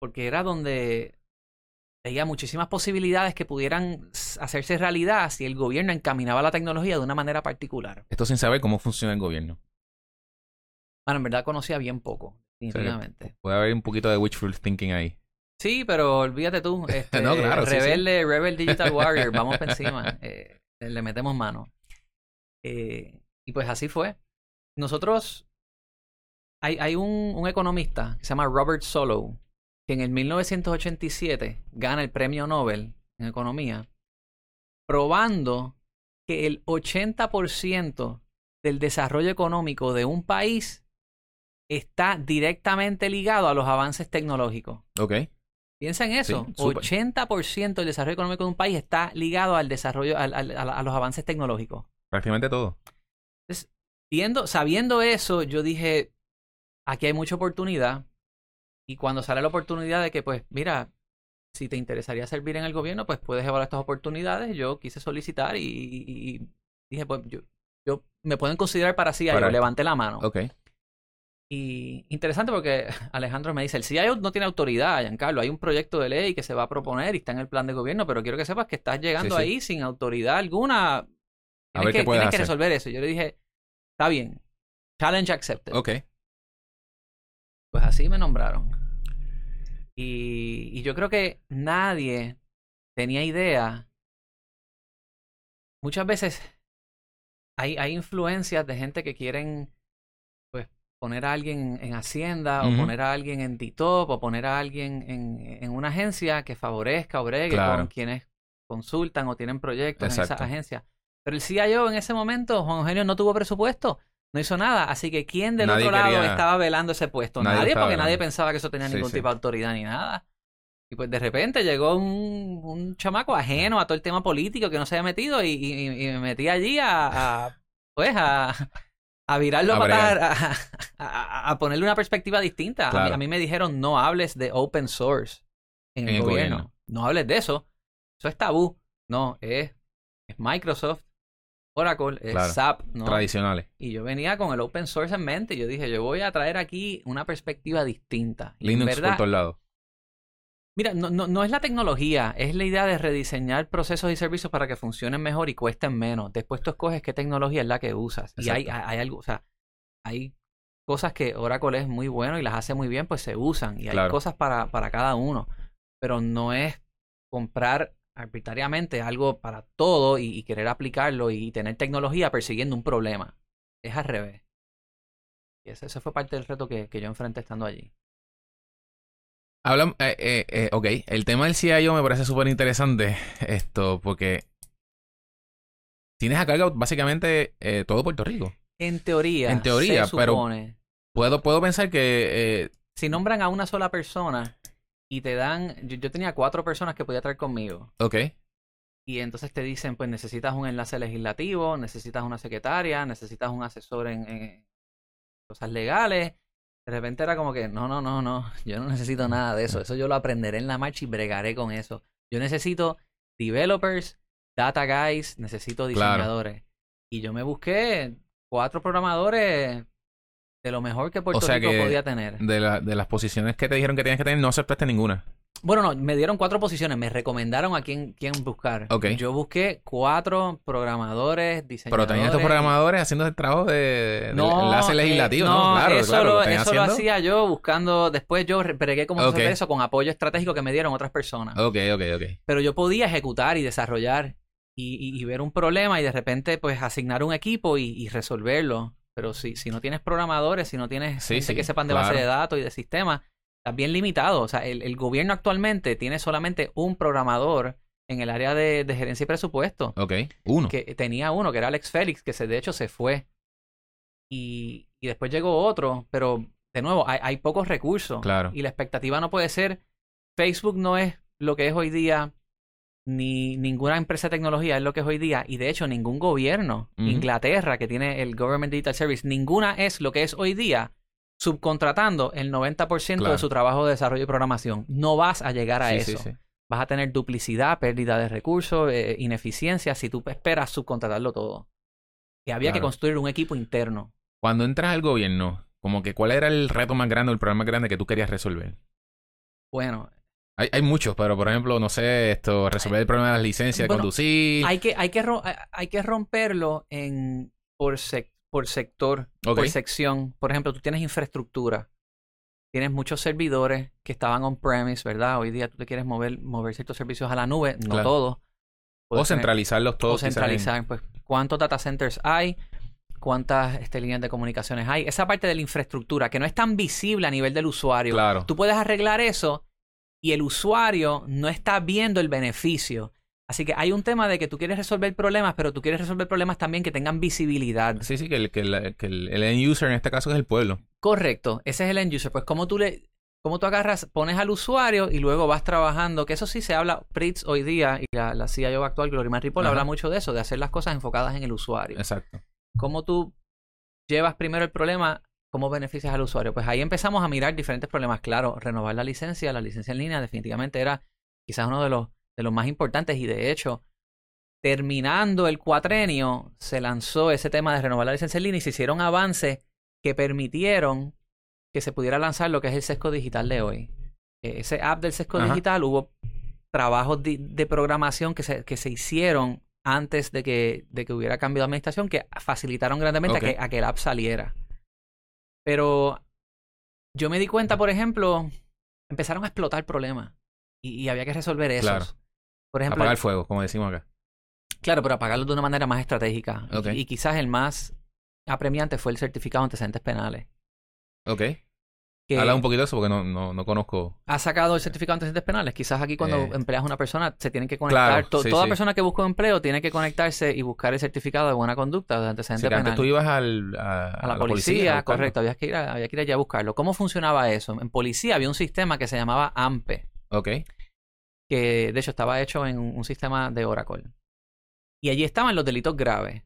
B: porque era donde veía muchísimas posibilidades que pudieran hacerse realidad si el gobierno encaminaba la tecnología de una manera particular.
A: Esto sin saber cómo funciona el gobierno.
B: Bueno, en verdad conocía bien poco, definitivamente.
A: Puede haber un poquito de wishful thinking ahí.
B: Sí, pero olvídate tú. Este,
A: No, claro, sí, sí.
B: Rebelde, Rebel Digital Warrior, vamos para encima. Eh, le metemos mano. Eh, y pues así fue. Nosotros, hay, hay un, un economista que se llama Robert Solow, que en el 1987 gana el premio Nobel en economía, probando que el 80% del desarrollo económico de un país está directamente ligado a los avances tecnológicos.
A: Ok.
B: Piensa en eso.
A: Sí, súper.
B: 80% del desarrollo económico de un país está ligado al desarrollo, al- al- a, la- a los avances tecnológicos.
A: Prácticamente todo.
B: Viendo, sabiendo eso, yo dije, aquí hay mucha oportunidad. Y cuando sale la oportunidad de que, pues, mira, si te interesaría servir en el gobierno, pues puedes evaluar estas oportunidades. Yo quise solicitar y, dije, pues, yo, yo me pueden considerar para CIO.
A: Para-
B: levanté la mano.
A: Ok.
B: Y interesante porque Alejandro me dice, el CIO no tiene autoridad, Giancarlo. Hay un proyecto de ley que se va a proponer y está en el plan de gobierno, pero quiero que sepas que estás llegando
A: Sí, sí.
B: ahí sin autoridad alguna.
A: A
B: Tienes,
A: ver
B: que,
A: qué
B: tienes que resolver eso. Yo le dije, está bien. Challenge accepted.
A: Ok.
B: Pues así me nombraron. Y, y yo creo que nadie tenía idea. Muchas veces hay, hay influencias de gente que quieren pues poner a alguien en Hacienda o poner a alguien en DITOP o poner a alguien en, en una agencia que favorezca o bregue
A: Claro.
B: con quienes consultan o tienen proyectos en esa agencia. Pero el CIO en ese momento, Juan Eugenio, no tuvo presupuesto, no hizo nada. Así que ¿quién del
A: Nadie
B: otro lado
A: quería-
B: estaba velando ese puesto?
A: Nadie
B: porque nadie pensaba que eso tenía ningún
A: sí.
B: tipo de autoridad ni nada. Y pues de repente llegó un, un chamaco ajeno a todo el tema político que no se había metido y, y- y me metí allí a, a, pues a, a virarlo
A: A
B: para a, ponerle una perspectiva distinta. A mí-
A: Claro.
B: A, mí, me dijeron no hables de open source en, el gobierno.
A: gobierno.
B: No hables de eso. Eso es tabú. No, es, es Microsoft, Oracle, es
A: Claro.
B: SAP. ¿no?
A: Tradicionales.
B: Y yo venía con el open source en mente. Yo dije, yo voy a traer aquí una perspectiva distinta. Y
A: Linux
B: verdad,
A: por todos lados.
B: Mira, no, no, no es la tecnología, es la idea de rediseñar procesos y servicios para que funcionen mejor y cuesten menos. Después tú escoges qué tecnología es la que usas. Y hay, hay algo, o sea, hay cosas que Oracle es muy bueno y las hace muy bien, pues se usan. Y hay
A: Claro.
B: cosas para, para cada uno. Pero no es comprar arbitrariamente algo para todo y, y querer aplicarlo y tener tecnología persiguiendo un problema. Es al revés. Y ese, ese fue parte del reto que, que yo enfrenté estando allí.
A: Hablan, eh, eh, eh, ok, el tema del CIO me parece súper interesante esto porque tienes a cargo básicamente eh, todo Puerto Rico.
B: En teoría,
A: En teoría,
B: se
A: pero-
B: supone,
A: Puedo, puedo pensar que eh,
B: si nombran a una sola persona y te dan, yo, yo tenía cuatro personas que podía traer conmigo
A: ok,
B: y entonces te dicen, pues necesitas un enlace legislativo, necesitas una secretaria, necesitas un asesor en, en cosas legales. De repente era como que, no, no, no, no, yo no necesito nada de eso, eso yo lo aprenderé en la marcha y bregaré con eso. Yo necesito developers, data guys, necesito diseñadores. Y yo me busqué cuatro programadores de lo mejor que Puerto
A: O sea
B: Rico
A: que
B: podía tener.
A: De, la- de las posiciones que te dijeron que tienes que tener, no aceptaste ninguna.
B: Bueno, no, me dieron cuatro posiciones, me recomendaron a quién, quién buscar.
A: Ok.
B: Yo busqué cuatro programadores,
A: Pero
B: diseñadores.
A: tenían estos programadores haciendo el trabajo de, del
B: No,
A: enlace
B: eh,
A: legislativo, ¿no? Claro,
B: eso,
A: claro,
B: lo, eso lo hacía yo buscando, después yo re- bregué cómo
A: Ok.
B: hacer eso con apoyo estratégico que me dieron otras personas.
A: Ok, ok, ok.
B: Pero yo podía ejecutar y desarrollar y, y- y ver un problema y de repente pues asignar un equipo y, y resolverlo. Pero si, si no tienes programadores, si no tienes
A: Sí,
B: gente
A: sí,
B: que sepan de
A: claro.
B: base de datos y de sistemas, estás bien limitado. O sea, el, el gobierno actualmente tiene solamente un programador en el área de, de gerencia y presupuesto.
A: Ok, uno.
B: Que tenía uno, que era Alex Félix, que se, de hecho se fue. Y, y después llegó otro, pero de nuevo, hay, hay pocos recursos.
A: Claro.
B: Y la expectativa no puede ser, Facebook no es lo que es hoy día, ni ninguna empresa de tecnología es lo que es hoy día, y de hecho ningún gobierno. Inglaterra, que tiene el Government Digital Service, ninguna es lo que es hoy día, subcontratando el 90%
A: Claro.
B: de su trabajo de desarrollo y programación. No vas a llegar a
A: Sí,
B: eso.
A: sí, sí.
B: Vas a tener duplicidad, pérdida de recursos, eh, ineficiencia, si tú esperas subcontratarlo todo. Y había que construir un equipo interno.
A: Cuando entras al gobierno, como que cuál era el reto más grande o el problema más grande que tú querías resolver.
B: Bueno,
A: Hay, hay muchos, pero por ejemplo, no sé, esto, resolver el problema de las licencias de conducir.
B: hay que, hay que, hay que romperlo en, por, sec- por sector, por sección. Por ejemplo, tú tienes infraestructura. Tienes muchos servidores que estaban on-premise, ¿verdad? Hoy día tú te quieres mover, mover ciertos servicios a la nube, no
A: Claro.
B: todos.
A: o
B: tener-
A: centralizarlos todos.
B: o centralizar, pues, ¿cuántos data centers hay? ¿Cuántas este, líneas de comunicaciones hay? Esa parte de la infraestructura que no es tan visible a nivel del usuario.
A: Claro.
B: Tú puedes arreglar eso y el usuario no está viendo el beneficio. Así que hay un tema de que tú quieres resolver problemas, pero tú quieres resolver problemas también que tengan visibilidad.
A: Sí, sí, que, el, que, el, que el, el end user en este caso es el pueblo.
B: Correcto, ese es el end user. Pues como tú le, como tú agarras, pones al usuario y luego vas trabajando, que eso sí se habla, Pritz hoy día y la, la CIO actual, Gloria
A: Ajá.
B: habla mucho de eso, de hacer las cosas enfocadas en el usuario.
A: Exacto.
B: cómo tú llevas primero el problema, cómo beneficias al usuario. Pues ahí empezamos a mirar diferentes problemas. Claro, renovar la licencia, la licencia en línea definitivamente era quizás uno de los, de los más importantes y de hecho, terminando el cuatrenio, se lanzó ese tema de renovar la licencia en línea y se hicieron avances que permitieron que se pudiera lanzar lo que es el sesco digital de hoy. Eh, Ese app del sesco
A: Ajá.
B: digital hubo trabajos de, de programación que se, que se hicieron antes de que, de que hubiera cambio de administración que facilitaron grandemente a, que, a que el app saliera. Pero yo me di cuenta, por ejemplo, empezaron a explotar problemas y, y había que resolver esos.
A: Claro.
B: Por ejemplo,
A: Apagar el fuego, como decimos acá.
B: claro, pero apagarlos de una manera más estratégica. Y-. Y, quizás el más apremiante fue el certificado de antecedentes penales.
A: Ok.
B: Que
A: Habla un poquito de eso porque no, no, no conozco.
B: ha sacado el certificado de antecedentes penales. Quizás aquí cuando
A: Eh.
B: empleas a una persona se tienen que conectar.
A: Claro,
B: To-
A: sí,
B: toda
A: sí.
B: persona que busca un empleo tiene que conectarse y buscar el certificado de buena conducta de antecedentes
A: antes
B: penales.
A: tú ibas al, a,
B: a la, policía,
A: a
B: correcto, había que, ir había que ir allá a buscarlo. ¿Cómo funcionaba eso? En policía había un sistema que se llamaba AMPE,
A: Ok.
B: que de hecho estaba hecho en un sistema de Oracle. Y allí estaban los delitos graves.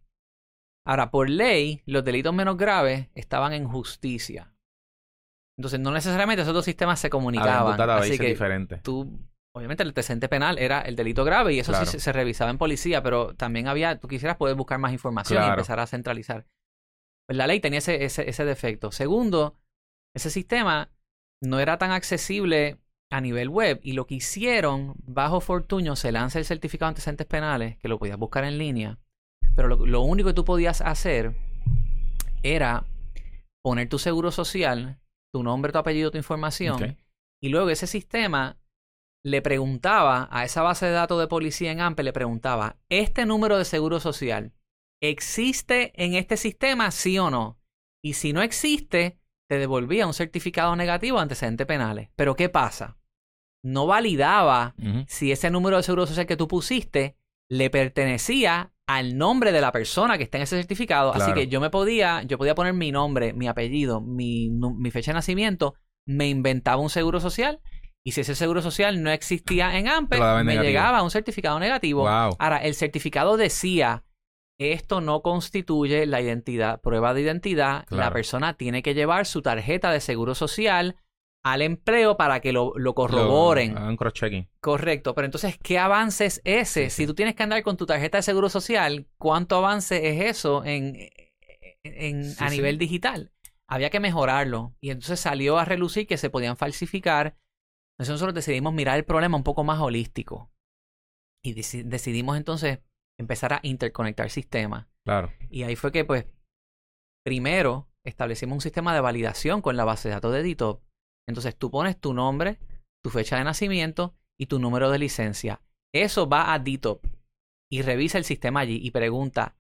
B: Ahora, por ley, los delitos menos graves estaban en justicia. Entonces, no necesariamente esos dos sistemas se comunicaban. Así que
A: diferentes.
B: tú, obviamente el antecedente penal era el delito grave y eso
A: Claro.
B: sí se, se revisaba en policía, pero también había, tú quisieras poder buscar más información y empezar a centralizar. Pues la ley tenía ese, ese, ese defecto. Segundo, ese sistema no era tan accesible a nivel web y lo que hicieron, bajo Fortuño, se lanza el certificado de antecedentes penales, que lo podías buscar en línea, pero lo, lo único que tú podías hacer era poner tu seguro social, tu nombre, tu apellido, tu información, y luego ese sistema le preguntaba a esa base de datos de policía en AMPE, le preguntaba, ¿este número de seguro social existe en este sistema, sí o no? Y si no existe, te devolvía un certificado negativo de antecedentes penales. Pero ¿qué pasa? No validaba si ese número de seguro social que tú pusiste le pertenecía al nombre de la persona que está en ese certificado. Así que yo me podía, yo podía poner mi nombre, mi apellido, mi, fecha de nacimiento, me inventaba un seguro social y si ese seguro social no existía en AMPE, me
A: negativo.
B: llegaba un certificado negativo.
A: Wow.
B: Ahora, el certificado decía, esto no constituye la identidad, prueba de identidad, la persona tiene que llevar su tarjeta de seguro social al empleo para que lo, lo corroboren.
A: Lo- hagan cross-checking.
B: Correcto, pero entonces, ¿qué avance es ese? Si tú tienes que andar con tu tarjeta de seguro social, ¿cuánto avance es eso en, en-
A: Sí,
B: a
A: sí.
B: nivel digital? Había que mejorarlo. Y entonces salió a relucir que se podían falsificar. Entonces nosotros decidimos mirar el problema un poco más holístico. Y deci- decidimos entonces empezar a interconectar sistemas.
A: Claro.
B: Y ahí fue que, pues, primero establecimos un sistema de validación con la base de datos de DITOP. Entonces tú pones tu nombre, tu fecha de nacimiento y tu número de licencia. Eso va a DITOP y revisa el sistema allí y pregunta,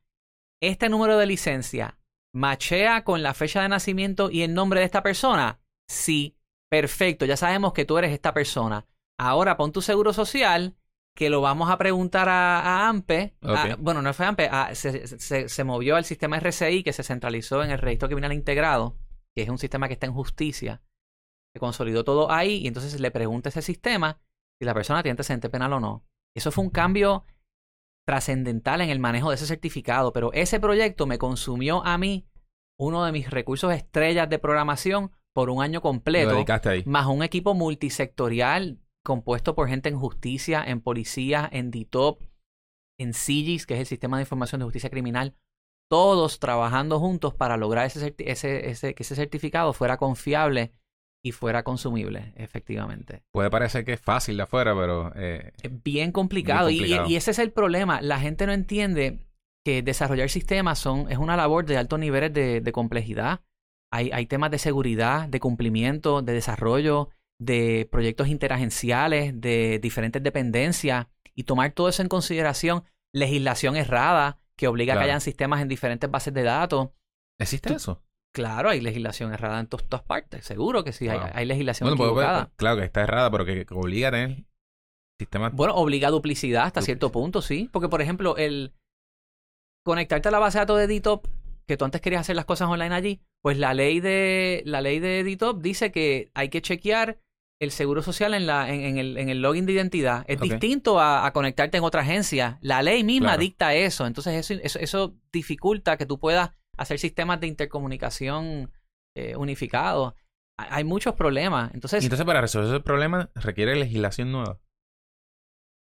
B: ¿este número de licencia machea con la fecha de nacimiento y el nombre de esta persona? Sí, perfecto, ya sabemos que tú eres esta persona. Ahora pon tu seguro social que lo vamos a preguntar a, a AMPE. a- bueno, no fue AMPE, a- se, se- se movió al sistema RCI que se centralizó en el registro criminal integrado, que es un sistema que está en justicia. Se consolidó todo ahí y entonces le pregunta a ese sistema si la persona tiene antecedente penal o no. Eso fue un cambio trascendental en el manejo de ese certificado, pero ese proyecto me consumió a mí uno de mis recursos estrellas de programación por un año completo más un equipo multisectorial compuesto por gente en justicia, en policía, en DITOP, en SIGIS, que es el Sistema de Información de Justicia Criminal, todos trabajando juntos para lograr ese, ese, ese- que ese certificado fuera confiable y fuera consumible, efectivamente.
A: Puede parecer que es fácil de afuera, pero eh,
B: Es bien complicado, y-
A: complicado.
B: Y, y ese es el problema. La gente no entiende que desarrollar sistemas son, es una labor de altos niveles de, de complejidad. Hay, hay temas de seguridad, de cumplimiento, de desarrollo, de proyectos interagenciales, de diferentes dependencias y tomar todo eso en consideración. Legislación errada que obliga a que hayan sistemas en diferentes bases de datos.
A: ¿existe
B: Tú-
A: eso?
B: Claro, hay legislación errada en to- todas partes. Seguro que sí, hay, hay legislación
A: Bueno, pues,
B: equivocada.
A: pues, claro que está errada, pero que, que obliga a tener sistemas.
B: Bueno, obliga a duplicidad hasta
A: Duplicidad.
B: cierto punto, sí. Porque, por ejemplo, el conectarte a la base de datos de DTOP, que tú antes querías hacer las cosas online allí, pues la ley de la ley de DTOP dice que hay que chequear el seguro social en, la, en, en el, en el login de identidad. Es distinto a, a conectarte en otra agencia. La ley misma
A: Claro.
B: dicta eso. Entonces, eso, eso, eso dificulta que tú puedas hacer sistemas de intercomunicación eh, unificados. Hay- muchos problemas. Entonces,
A: entonces, para resolver ese problema, requiere legislación nueva.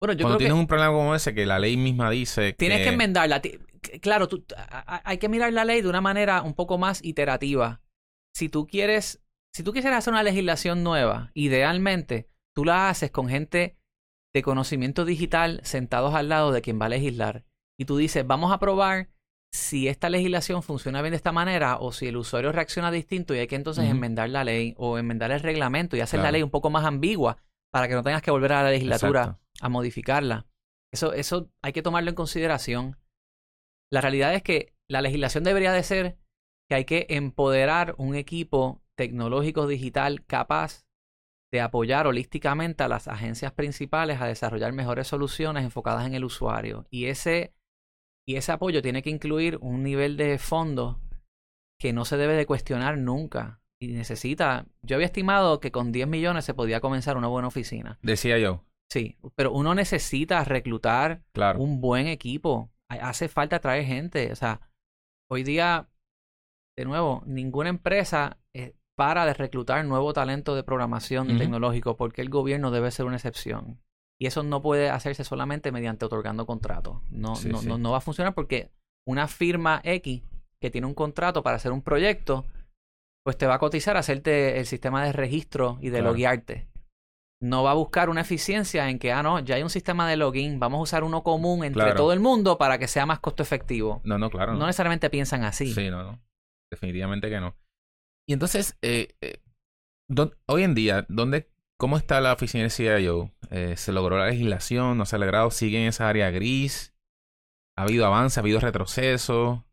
B: bueno, yo
A: Cuando
B: creo que...
A: tienes un problema como ese, que la ley misma dice
B: Tienes que
A: que
B: enmendarla. Claro, tú- hay que mirar la ley de una manera un poco más iterativa. Si tú quieres, si tú quisieras hacer una legislación nueva, idealmente tú la haces con gente de conocimiento digital sentados al lado de quien va a legislar. Y tú dices, vamos a probar si esta legislación funciona bien de esta manera o si el usuario reacciona distinto y hay que entonces enmendar la ley o enmendar el reglamento y hacer la ley un poco más ambigua para que no tengas que volver a la legislatura
A: Exacto.
B: a modificarla. Eso, eso hay que tomarlo en consideración. La realidad es que la legislación debería de ser que hay que empoderar un equipo tecnológico digital capaz de apoyar holísticamente a las agencias principales a desarrollar mejores soluciones enfocadas en el usuario. Y ese, y ese apoyo tiene que incluir un nivel de fondo que no se debe de cuestionar nunca. Y necesita, yo había estimado que con 10 millones se podía comenzar una buena oficina.
A: Decía yo,
B: Sí, pero uno necesita reclutar
A: claro.
B: un buen equipo. Ha- Hace falta traer gente. O sea, hoy día, de nuevo, ninguna empresa eh, para de reclutar nuevo talento de programación tecnológico porque el gobierno debe ser una excepción. Y eso no puede hacerse solamente mediante otorgando contratos. No,
A: Sí,
B: no,
A: sí.
B: no, no va a funcionar porque una firma X que tiene un contrato para hacer un proyecto, pues te va a cotizar a hacerte el sistema de registro y de
A: Claro.
B: loguearte. No va a buscar una eficiencia en que, ah, no, ya hay un sistema de login, vamos a usar uno común entre
A: Claro.
B: todo el mundo para que sea más costo efectivo.
A: No, no, claro.
B: No,
A: No,
B: necesariamente piensan así.
A: Sí, no, no. Definitivamente que no. Y entonces, eh, eh, ¿dó- hoy en día, ¿dónde, ¿cómo está la oficina del CIO? Eh, ¿Se logró la legislación? ¿No se ha logrado? ¿Sigue en esa área gris? ¿Ha habido avance? ¿Ha habido retroceso?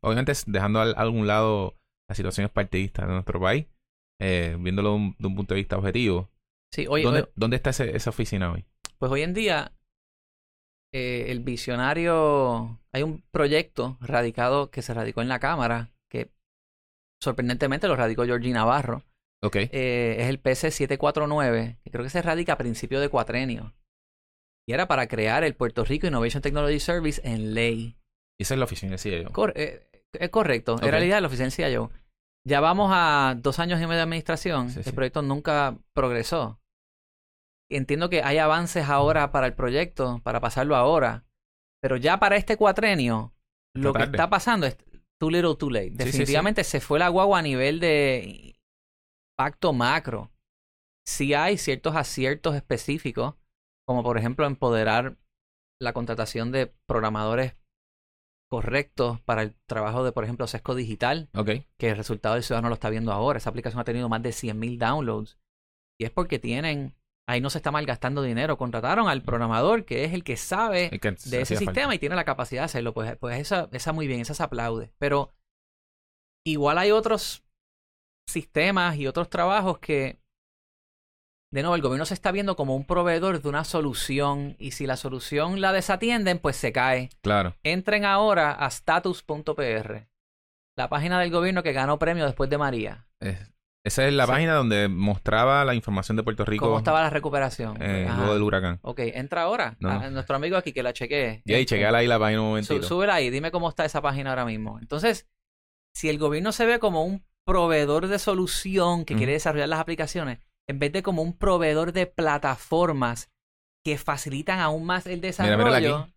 A: Obviamente, dejando al- a algún lado las situaciones partidistas de nuestro país, eh, viéndolo de un, de un punto de vista objetivo.
B: Sí, oye,
A: ¿Dónde,
B: oye,
A: ¿dónde está ese- esa oficina hoy?
B: pues hoy en día eh, el visionario, hay un proyecto radicado que se radicó en la Cámara, que sorprendentemente lo radicó Georgie Navarro,
A: Ok.
B: eh, es el PC 749, que creo que se radica a principio de cuatrenio. Y era para crear el Puerto Rico Innovation Technology Service en ley.
A: Esa es la oficina del CIO.
B: Cor- eh, es correcto.
A: Ok.
B: En realidad, la oficina del CIO. Ya vamos a dos años y medio de administración.
A: Sí,
B: el
A: sí.
B: proyecto nunca progresó. Entiendo que hay avances ahora para el proyecto, para pasarlo ahora. Pero ya para este cuatrenio, lo que está pasando es too little too late.
A: sí.
B: Definitivamente se fue la guagua a nivel de impacto macro. Sí hay ciertos aciertos específicos, como por ejemplo empoderar la contratación de programadores correctos para el trabajo de, por ejemplo, Sesco Digital que el resultado del ciudadano lo está viendo ahora. Esa aplicación ha tenido más de 100.000 downloads. Y es porque tienen, ahí no se está malgastando dinero. Contrataron al programador, que es el que sabe
A: que
B: de ese
A: falta.
B: sistema y tiene la capacidad de hacerlo. Pues, pues esa, esa muy bien, esa se aplaude. Pero igual hay otros sistemas y otros trabajos que, de nuevo, el gobierno se está viendo como un proveedor de una solución y si la solución la desatienden, pues se cae.
A: Claro.
B: Entren ahora a status.pr, la página del gobierno que ganó premio después de María.
A: Es- esa es la
B: Sí.
A: página donde mostraba la información de Puerto Rico
B: ¿Cómo estaba la recuperación?
A: eh, luego del huracán.
B: Ok, entra ahora.
A: No.
B: A nuestro amigo aquí que la chequee.
A: Y ahí, chequeala ahí la página un momentito.
B: Sú- súbela ahí, dime cómo está esa página ahora mismo. Entonces, si el gobierno se ve como un proveedor de solución que quiere desarrollar las aplicaciones, en vez de como un proveedor de plataformas que facilitan aún más el desarrollo.
A: aquí.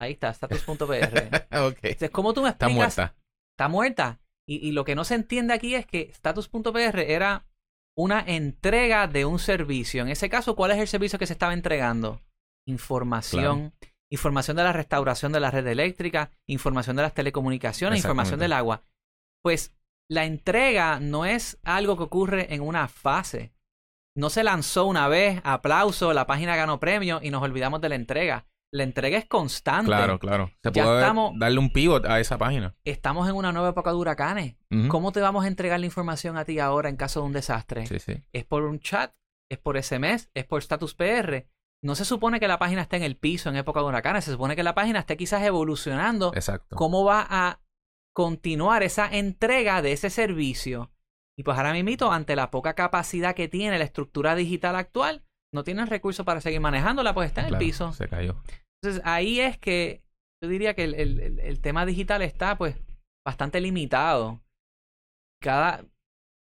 B: Ahí está, status.pr.
A: ok.
B: Entonces, ¿cómo tú me
A: Está
B: explicas?
A: muerta.
B: Está muerta. Y, y lo que no se entiende aquí es que status.pr era una entrega de un servicio. En ese caso, ¿cuál es el servicio que se estaba entregando? Información. Información de la restauración de la red eléctrica, información de las telecomunicaciones, información del agua. Pues la entrega no es algo que ocurre en una fase. No se lanzó una vez, aplauso, la página ganó premio y nos olvidamos de la entrega. La entrega es constante.
A: Claro, claro. Se
B: Ya
A: puede
B: estamos-
A: darle un pivot a esa página.
B: Estamos en una nueva época de huracanes. ¿Cómo te vamos a entregar la información a ti ahora en caso de un desastre?
A: Sí, sí.
B: ¿Es por un chat? ¿Es por SMS? ¿Es por status PR? No se supone que la página esté en el piso en época de huracanes. Se supone que la página esté quizás evolucionando.
A: Exacto.
B: ¿Cómo va a continuar esa entrega de ese servicio? Y pues ahora mismo, ante la poca capacidad que tiene la estructura digital actual, no tienen recursos para seguir manejándola, pues está en el piso.
A: Se cayó.
B: Entonces ahí es que yo diría que el, el- el- el tema digital está pues bastante limitado. Cada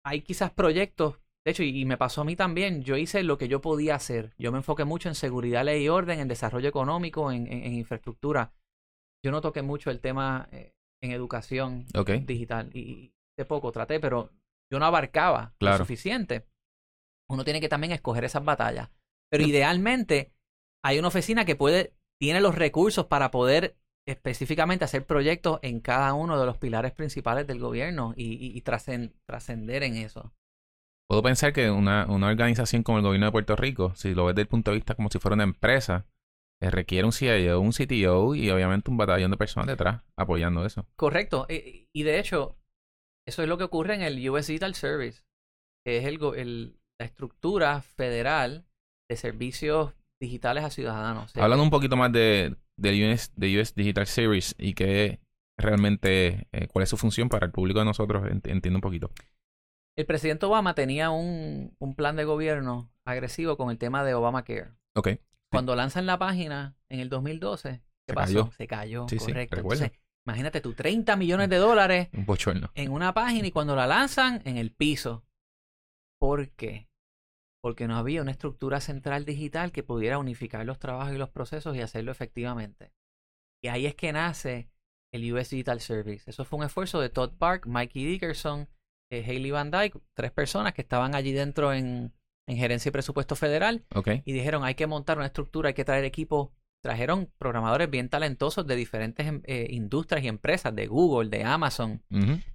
B: hay quizás proyectos, de hecho, y, y me pasó a mí también, yo hice lo que yo podía hacer. Yo me enfoqué mucho en seguridad, ley y orden, en desarrollo económico, en, en- en infraestructura. Yo no toqué mucho el tema eh, en educación digital y, de poco traté, pero yo no abarcaba
A: Claro.
B: lo suficiente. Uno tiene que también escoger esas batallas. Pero idealmente hay una oficina que puede, tiene los recursos para poder específicamente hacer proyectos en cada uno de los pilares principales del gobierno y, y- y trascen- trascender en eso.
A: Puedo pensar que una, una organización como el gobierno de Puerto Rico, si lo ves desde el punto de vista como si fuera una empresa, requiere un CIO, un CTO y obviamente un batallón de personas detrás apoyando eso.
B: Correcto. E- Y de hecho, eso es lo que ocurre en el US Digital Service, que es el, la estructura federal de servicios digitales a ciudadanos. O sea,
A: Hablando un poquito más de, US, de US Digital Series y qué realmente, eh, cuál es su función para el público de nosotros, ent- entiendo un poquito.
B: El presidente Obama tenía un, un plan de gobierno agresivo con el tema de Obamacare.
A: Ok.
B: Cuando lanzan la página en el 2012, ¿qué
A: Se
B: pasó?
A: cayó.
B: Se cayó,
A: Sí, sí,
B: correcto.
A: recuerdo.
B: Entonces, imagínate tú, 30 millones de dólares
A: Un bochorno.
B: en una página y cuando la lanzan en el piso. ¿Por qué? Porque no había una estructura central digital que pudiera unificar los trabajos y los procesos y hacerlo efectivamente. Y ahí es que nace el US Digital Service. Eso fue un esfuerzo de Todd Park, Mikey Dickerson, eh, Haley Van Dyke, tres personas que estaban allí dentro en, en gerencia y presupuesto federal y dijeron hay que montar una estructura, hay que traer equipos. Trajeron programadores bien talentosos de diferentes em- eh, industrias y empresas, de Google, de Amazon,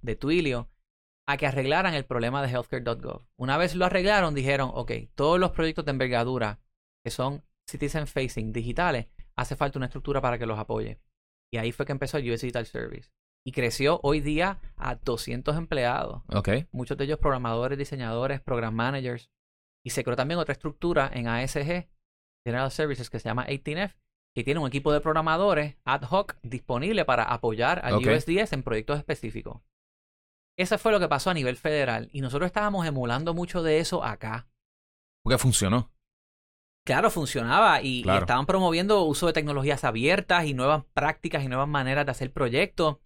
B: de Twilio, a que arreglaran el problema de healthcare.gov. Una vez lo arreglaron, dijeron, ok, todos los proyectos de envergadura que son citizen facing, digitales, hace falta una estructura para que los apoye. Y ahí fue que empezó el US Digital Service. Y creció hoy día a 200 empleados muchos de ellos programadores, diseñadores, program managers. Y se creó también otra estructura en ASG, General Services, que se llama 18F, que tiene un equipo de programadores ad hoc disponible para apoyar al
A: Ok.
B: USDS en proyectos específicos. Eso fue lo que pasó a nivel federal. Y nosotros estábamos emulando mucho de eso acá.
A: Porque funcionó.
B: Claro, funcionaba y, estaban promoviendo uso de tecnologías abiertas y nuevas prácticas y nuevas maneras de hacer proyectos.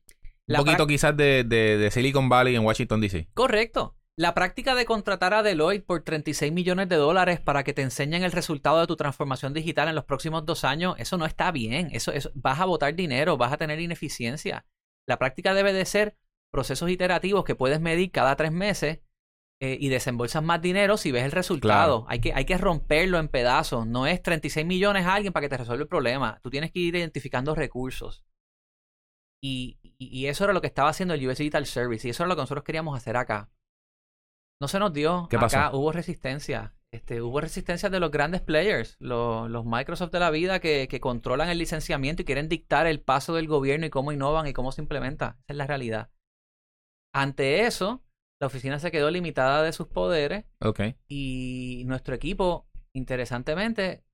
A: Un poquito quizás de, de, Silicon Valley en Washington, D.C.
B: Correcto. La práctica de contratar a Deloitte por 36 millones de dólares para que te enseñen el resultado de tu transformación digital en los próximos dos años, eso no está bien. Eso, eso, vas a botar dinero, vas a tener ineficiencia. La práctica debe de ser procesos iterativos que puedes medir cada tres meses eh, y desembolsas más dinero si ves el resultado. Hay, que, hay que romperlo en pedazos. No es 36 millones a alguien para que te resuelva el problema. Tú tienes que ir identificando recursos. Y, y, eso era lo que estaba haciendo el US Digital Service. Y eso era lo que nosotros queríamos hacer acá. No se nos dio.
A: ¿Qué
B: acá hubo resistencia. Este, hubo resistencia de los grandes players, los, los Microsoft de la vida que, que, controlan el licenciamiento y quieren dictar el paso del gobierno y cómo innovan y cómo se implementa. Esa es la realidad. Ante eso, la oficina se quedó limitada de sus poderes. Y nuestro equipo, interesantemente,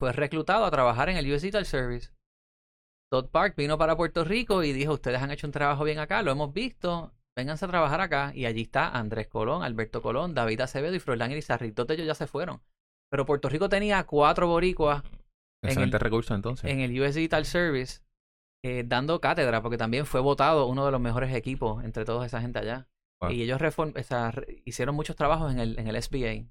B: fue reclutado a trabajar en el US Digital Service. Todd Park vino para Puerto Rico y dijo, ustedes han hecho un trabajo bien acá, lo hemos visto, vénganse a trabajar acá. Y allí está Andrés Colón, Alberto Colón, David Acevedo y Froilán Irizarry. Todos ellos ya se fueron. Pero Puerto Rico tenía cuatro boricuas
A: Excelente recurso entonces.
B: En el US Digital Service, eh, dando cátedra, porque también fue votado uno de los mejores equipos entre toda esa gente allá. Y ellos hicieron muchos trabajos en el, en el SBA.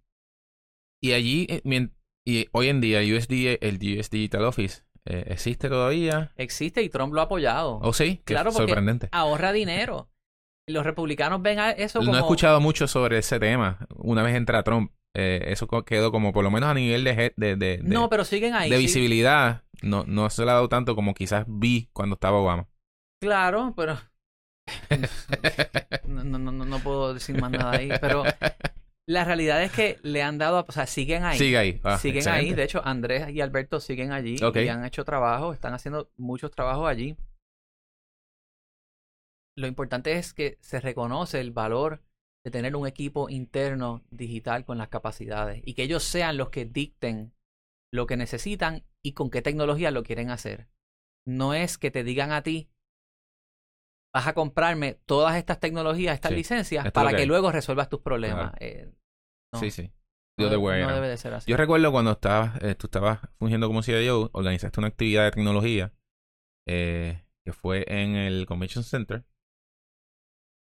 A: Y allí, eh, y hoy en día, el USD, el US Digital Office, eh, ¿existe todavía?
B: Existe y Trump lo ha apoyado.
A: ¿Oh, sí?
B: claro, porque sorprendente. ahorra dinero. Los republicanos ven eso como...
A: No he escuchado mucho sobre ese tema. Una vez entra Trump, eh, eso quedó como por lo menos a nivel de... de, de,
B: no, pero siguen ahí.
A: De visibilidad. No, no se le ha dado tanto como quizás vi cuando estaba Obama.
B: Claro, pero no, no, no, no puedo decir más nada ahí, pero la realidad es que le han dado, o sea, siguen ahí.
A: Sigue ahí.
B: Ah, siguen ahí. De hecho, Andrés y Alberto siguen allí y han hecho trabajo, están haciendo muchos trabajos allí. Lo importante es que se reconoce el valor de tener un equipo interno digital con las capacidades y que ellos sean los que dicten lo que necesitan y con qué tecnología lo quieren hacer. No es que te digan a ti, vas a comprarme todas estas tecnologías, estas licencias, para que, luego resuelvas tus problemas. Eh,
A: sí, sí.
B: No, debe de ser así.
A: Yo recuerdo cuando estabas, eh, tú estabas fungiendo como CIO, organizaste una actividad de tecnología eh, que fue en el Convention Center.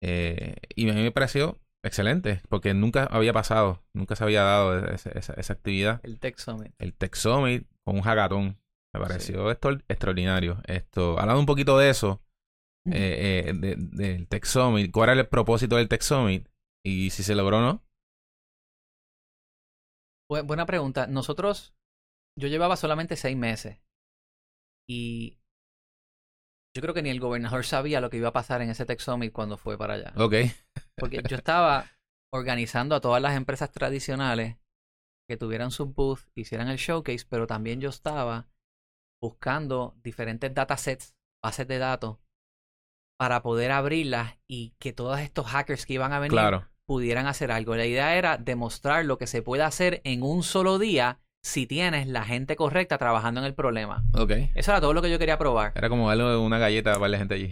A: Y a mí me pareció excelente, porque nunca había pasado, nunca se había dado esa, esa, actividad.
B: El Tech Summit.
A: El Tech Summit con un hackathon. Me pareció esto extraordinario. Esto, hablando un poquito de eso, eh, eh, del Tech Summit. ¿Cuál era el propósito del Tech Summit? Y si se logró o no.
B: buena pregunta. Nosotros, yo llevaba solamente seis meses. Y yo creo que ni el gobernador sabía lo que iba a pasar en ese Tech Summit cuando fue para allá.
A: Ok.
B: Porque yo estaba organizando a todas las empresas tradicionales que tuvieran su booth, hicieran el showcase, pero también yo estaba buscando diferentes datasets, bases de datos, para poder abrirlas y que todos estos hackers que iban a venir pudieran hacer algo. La idea era demostrar lo que se puede hacer en un solo día si tienes la gente correcta trabajando en el problema.
A: Ok.
B: Eso era todo lo que yo quería probar.
A: Era como algo de una galleta para la gente allí.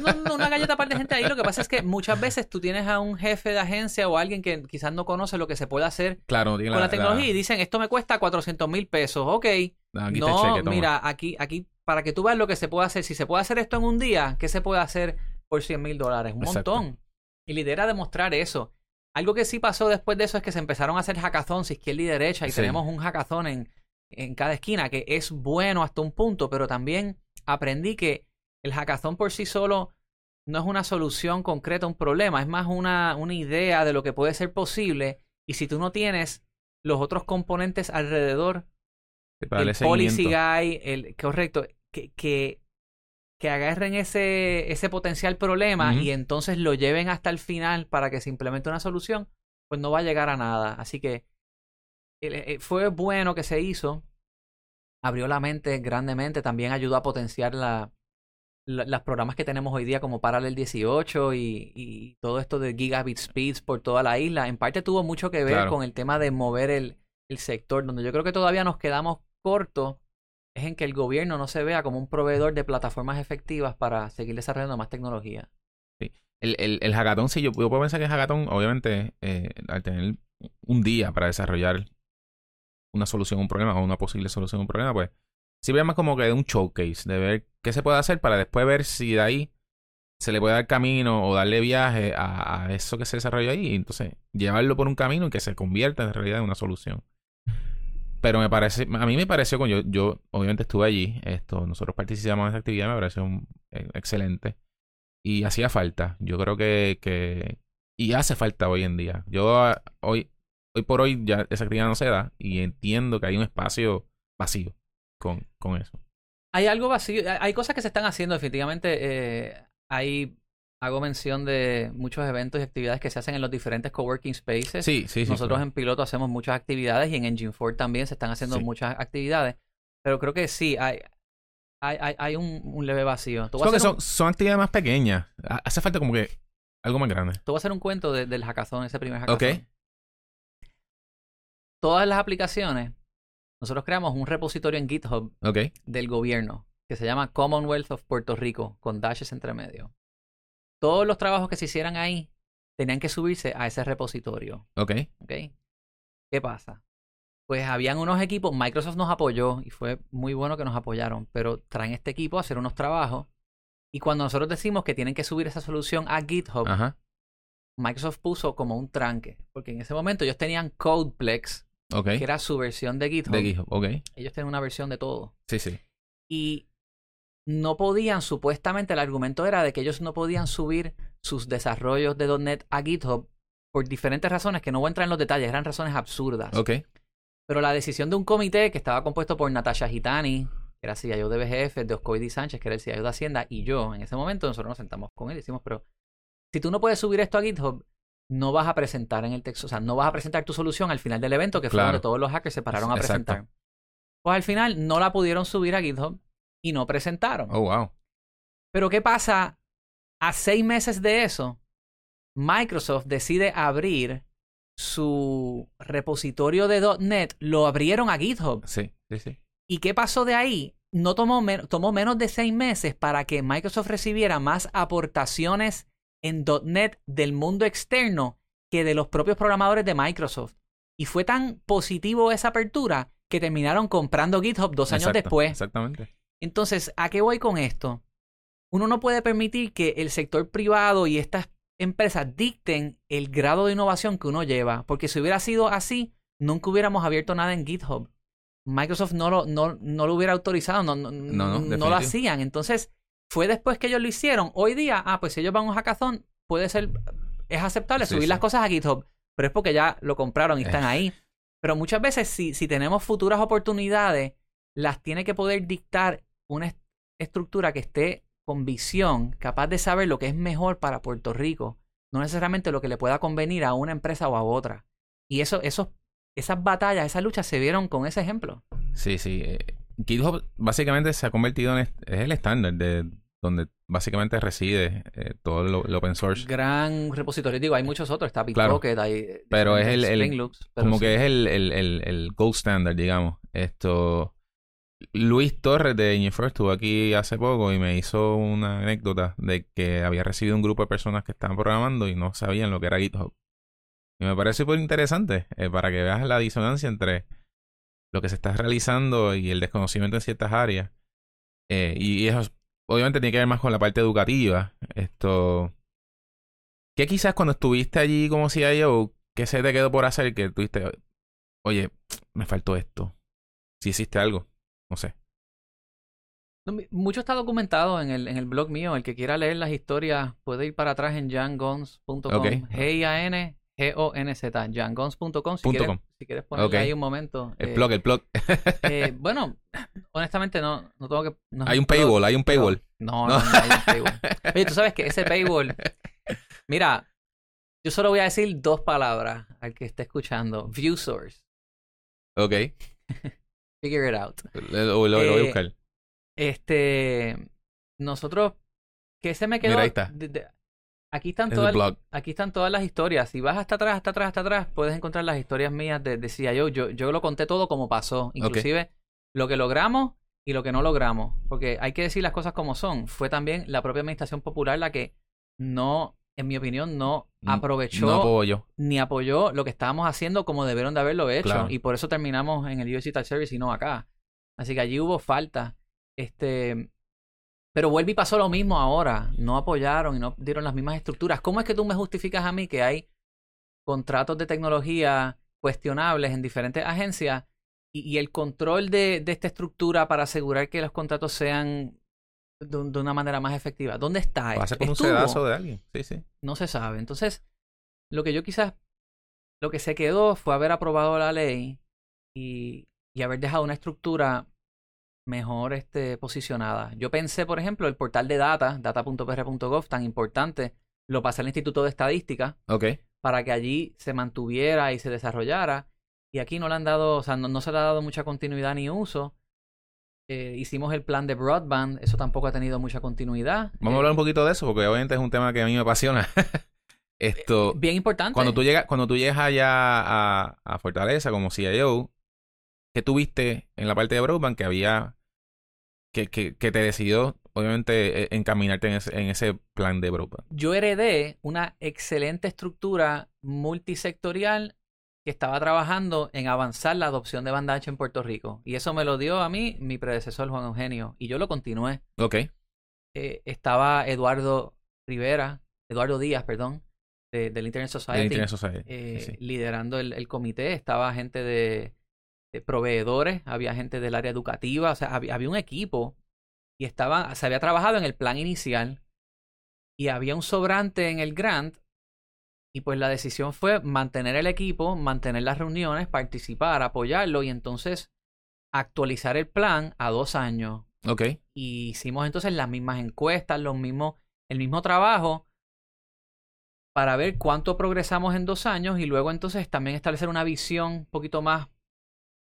B: No, no, una galleta para la gente ahí. Lo que pasa es que muchas veces tú tienes a un jefe de agencia o alguien que quizás no conoce lo que se puede hacer
A: claro,
B: con la, tecnología y dicen, esto me cuesta 400 mil pesos. Ok. No, mira, aquí, aquí para que tú veas lo que se puede hacer. Si se puede hacer esto en un día, ¿qué se puede hacer por 100 mil dólares? Un montón. Y la idea era demostrar eso. Algo que sí pasó después de eso es que se empezaron a hacer hackathons izquierda y derecha y tenemos un hackathon en, en cada esquina que es bueno hasta un punto, pero también aprendí que el hackathon por sí solo no es una solución concreta a un problema, es más una, una idea de lo que puede ser posible y si tú no tienes los otros componentes alrededor, el policy guy, el correcto, que, que, que agarren ese, ese potencial problema y entonces lo lleven hasta el final para que se implemente una solución, pues no va a llegar a nada. Así que eh, fue bueno que se hizo, abrió la mente grandemente, también ayudó a potenciar la, los programas que tenemos hoy día como Parallel 18 y, y, todo esto de gigabit speeds por toda la isla. En parte tuvo mucho que ver con el tema de mover el, el sector, donde yo creo que todavía nos quedamos cortos es en que el gobierno no se vea como un proveedor de plataformas efectivas para seguir desarrollando más tecnología.
A: Sí. El, el, el hackathon, sí, yo, puedo pensar que el hackathon, obviamente, eh, al tener un día para desarrollar una solución a un problema o una posible solución a un problema, pues sí ve más como que un showcase de ver qué se puede hacer para después ver si de ahí se le puede dar camino o darle viaje a, a eso que se desarrolló ahí y entonces llevarlo por un camino y que se convierta en realidad en una solución. Pero me parece, a mí me pareció, con yo, yo obviamente estuve allí, esto, nosotros participamos en esa actividad, me pareció eh, excelente. Y hacía falta, yo creo que, que, y hace falta hoy en día. Yo ah, hoy, hoy por hoy ya esa actividad no se da y entiendo que hay un espacio vacío con, con eso.
B: Hay algo vacío, hay cosas que se están haciendo definitivamente. eh, hay, hago mención de muchos eventos y actividades que se hacen en los diferentes coworking spaces.
A: Sí, sí, sí.
B: Nosotros en piloto hacemos muchas actividades y en Engine 4 también se están haciendo
A: Sí.
B: muchas actividades. Pero creo que sí, hay, hay, hay, hay un, un leve vacío.
A: Creo que son, son actividades más pequeñas. Ha- Hace falta como que algo más grande.
B: te voy a hacer un cuento de- del hackathon, ese primer hackathon.
A: Ok.
B: Todas las aplicaciones, nosotros creamos un repositorio en GitHub del gobierno que se llama Commonwealth of Puerto Rico, con dashes entre medio. Todos los trabajos que se hicieran ahí tenían que subirse a ese repositorio.
A: Ok.
B: ¿ok? ¿Qué pasa? Pues habían unos equipos, Microsoft nos apoyó y fue muy bueno que nos apoyaron, pero traen este equipo a hacer unos trabajos y cuando nosotros decimos que tienen que subir esa solución a GitHub,
A: Ajá.
B: Microsoft puso como un tranque, porque en ese momento ellos tenían Codeplex,
A: Ok.
B: que era su versión de GitHub.
A: De GitHub. Ok.
B: Ellos tienen una versión de todo.
A: Sí, sí.
B: y no podían, supuestamente el argumento era de que ellos no podían subir sus desarrollos de .NET a GitHub por diferentes razones que no voy a entrar en los detalles, eran razones absurdas.
A: Ok.
B: Pero la decisión de un comité que estaba compuesto por Natasha Gitani, que era CIO de BGF, de Oscoidi Sánchez, que era el CIO de Hacienda, y yo, en ese momento nosotros nos sentamos con él y decimos, pero si tú no puedes subir esto a GitHub, no vas a presentar en el texto, o sea, no vas a presentar tu solución al final del evento, que fue
A: Claro.
B: donde todos los hackers se pararon a
A: Exacto.
B: presentar. Pues al final no la pudieron subir a GitHub y no presentaron.
A: Oh, wow.
B: Pero ¿qué pasa? A seis meses de eso, Microsoft decide abrir su repositorio de .NET, lo abrieron a GitHub.
A: Sí, sí, sí.
B: ¿Y qué pasó de ahí? No tomó, men- tomó menos de seis meses para que Microsoft recibiera más aportaciones en .NET del mundo externo que de los propios programadores de Microsoft. Y fue tan positivo esa apertura que terminaron comprando GitHub dos años
A: Exacto,
B: después.
A: Exactamente.
B: Entonces, ¿a qué voy con esto? Uno no puede permitir que el sector privado y estas empresas dicten el grado de innovación que uno lleva, porque si hubiera sido así, nunca hubiéramos abierto nada en GitHub. Microsoft no lo, no, no lo hubiera autorizado, no, no,
A: no,
B: no lo hacían. Entonces, fue después que ellos lo hicieron. Hoy día, ah, pues si ellos van a un hackathon, puede ser, es aceptable
A: Sí,
B: subir
A: sí.
B: las cosas a GitHub, pero es porque ya lo compraron y están
A: Eh.
B: ahí. Pero muchas veces, si, si tenemos futuras oportunidades, las tiene que poder dictar una est- estructura que esté con visión, capaz de saber lo que es mejor para Puerto Rico, no necesariamente lo que le pueda convenir a una empresa o a otra. Y eso, esos, esas batallas, esas luchas se vieron con ese ejemplo.
A: Sí, sí. eh, GitHub básicamente se ha convertido en... Es el estándar de donde básicamente reside eh, todo lo, lo open source.
B: Gran repositorio. Digo, hay muchos otros. Está
A: Claro.
B: Bitbucket, hay eh,
A: Pero es el- el-
B: Loops, pero
A: Como
B: sí.
A: que es el, el, el, el gold standard, digamos. Esto... Luis Torres de Ingenieur estuvo aquí hace poco y me hizo una anécdota de que había recibido un grupo de personas que estaban programando y no sabían lo que era GitHub. Y me parece súper interesante eh, para que veas la disonancia entre lo que se está realizando y el desconocimiento en ciertas áreas. Eh, y eso obviamente tiene que ver más con la parte educativa. Esto. ¿Qué quizás cuando estuviste allí como CIO, qué se te quedó por hacer que tuviste, oye, me faltó esto? Si hiciste algo, no sé.
B: Mucho está documentado en el, en el blog mío. El que quiera leer las historias puede ir para atrás en jangons.com.
A: Ok.
B: G-I-A-N-G-O-N-Z. jangons.com. Si, quieres- si quieres ponerle
A: Ok.
B: ahí un momento.
A: El
B: eh,
A: blog, el blog.
B: eh, bueno, honestamente no, no tengo que... no-
A: hay un
B: pero-
A: paywall, hay un paywall.
B: No,
A: No.
B: no, no hay un paywall. Oye, tú sabes que ese paywall... Mira, yo solo voy a decir dos palabras al que esté escuchando. View source.
A: Ok.
B: Figure it out.
A: Lo, lo- lo voy a
B: Eh,
A: buscar.
B: Este, nosotros, que se me quedó?
A: Mira, ahí está.
B: de- de- aquí están todas,
A: blog.
B: aquí están todas las historias. Si vas hasta atrás, hasta atrás, hasta atrás, puedes encontrar las historias mías de, de CIO. Yo, yo lo conté todo como pasó, inclusive lo que logramos y lo que no logramos, porque hay que decir las cosas como son. Fue también la propia administración popular la que no, en mi opinión, no aprovechó
A: No
B: ni apoyó lo que estábamos haciendo como debieron de haberlo hecho.
A: Claro.
B: Y por eso terminamos en el US Digital Service y no acá. Así que allí hubo falta. Este, Pero vuelve y pasó lo mismo ahora. No apoyaron y no dieron las mismas estructuras. ¿Cómo es que tú me justificas a mí que hay contratos de tecnología cuestionables en diferentes agencias y, el control de, esta estructura para asegurar que los contratos sean de, una manera más efectiva? ¿Dónde está?
A: Va a ser un sedazo de alguien. Sí, sí.
B: No se sabe. Entonces, lo que yo quizás, lo que se quedó fue haber aprobado la ley y, y haber dejado una estructura mejor este, posicionada. Yo pensé, por ejemplo, el portal de data, data.pr.gov, tan importante, lo pasé al Instituto de Estadística para que allí se mantuviera y se desarrollara. Y aquí no le han dado, o sea, no, se le ha dado mucha continuidad ni uso. Eh, hicimos el plan de broadband, eso tampoco ha tenido mucha continuidad.
A: Vamos a hablar un poquito de eso, porque obviamente es un tema que a mí me apasiona. Esto,
B: eh, bien importante.
A: Cuando tú llegas, cuando tú llegas allá a, a Fortaleza como CIO, ¿qué tuviste en la parte de broadband que había que, que, que te decidió, obviamente, e, encaminarte en ese, en ese plan de broadband?
B: Yo heredé una excelente estructura multisectorial que estaba trabajando en avanzar la adopción de banda ancha en Puerto Rico. Y eso me lo dio a mí mi predecesor Juan Eugenio. Y yo lo continué.
A: Ok.
B: Eh, estaba Eduardo Rivera, Eduardo Díaz, perdón, del Internet Society.
A: Internet Society.
B: Eh, liderando el, el, comité. Estaba gente de, proveedores, había gente del área educativa, o sea, había, un equipo y estaba, se había trabajado en el plan inicial y había un sobrante en el grant y pues la decisión fue mantener el equipo, mantener las reuniones, participar, apoyarlo y entonces actualizar el plan a dos años.
A: Ok.
B: Y hicimos entonces las mismas encuestas, los mismos, el mismo trabajo para ver cuánto progresamos en dos años y luego entonces también establecer una visión un poquito más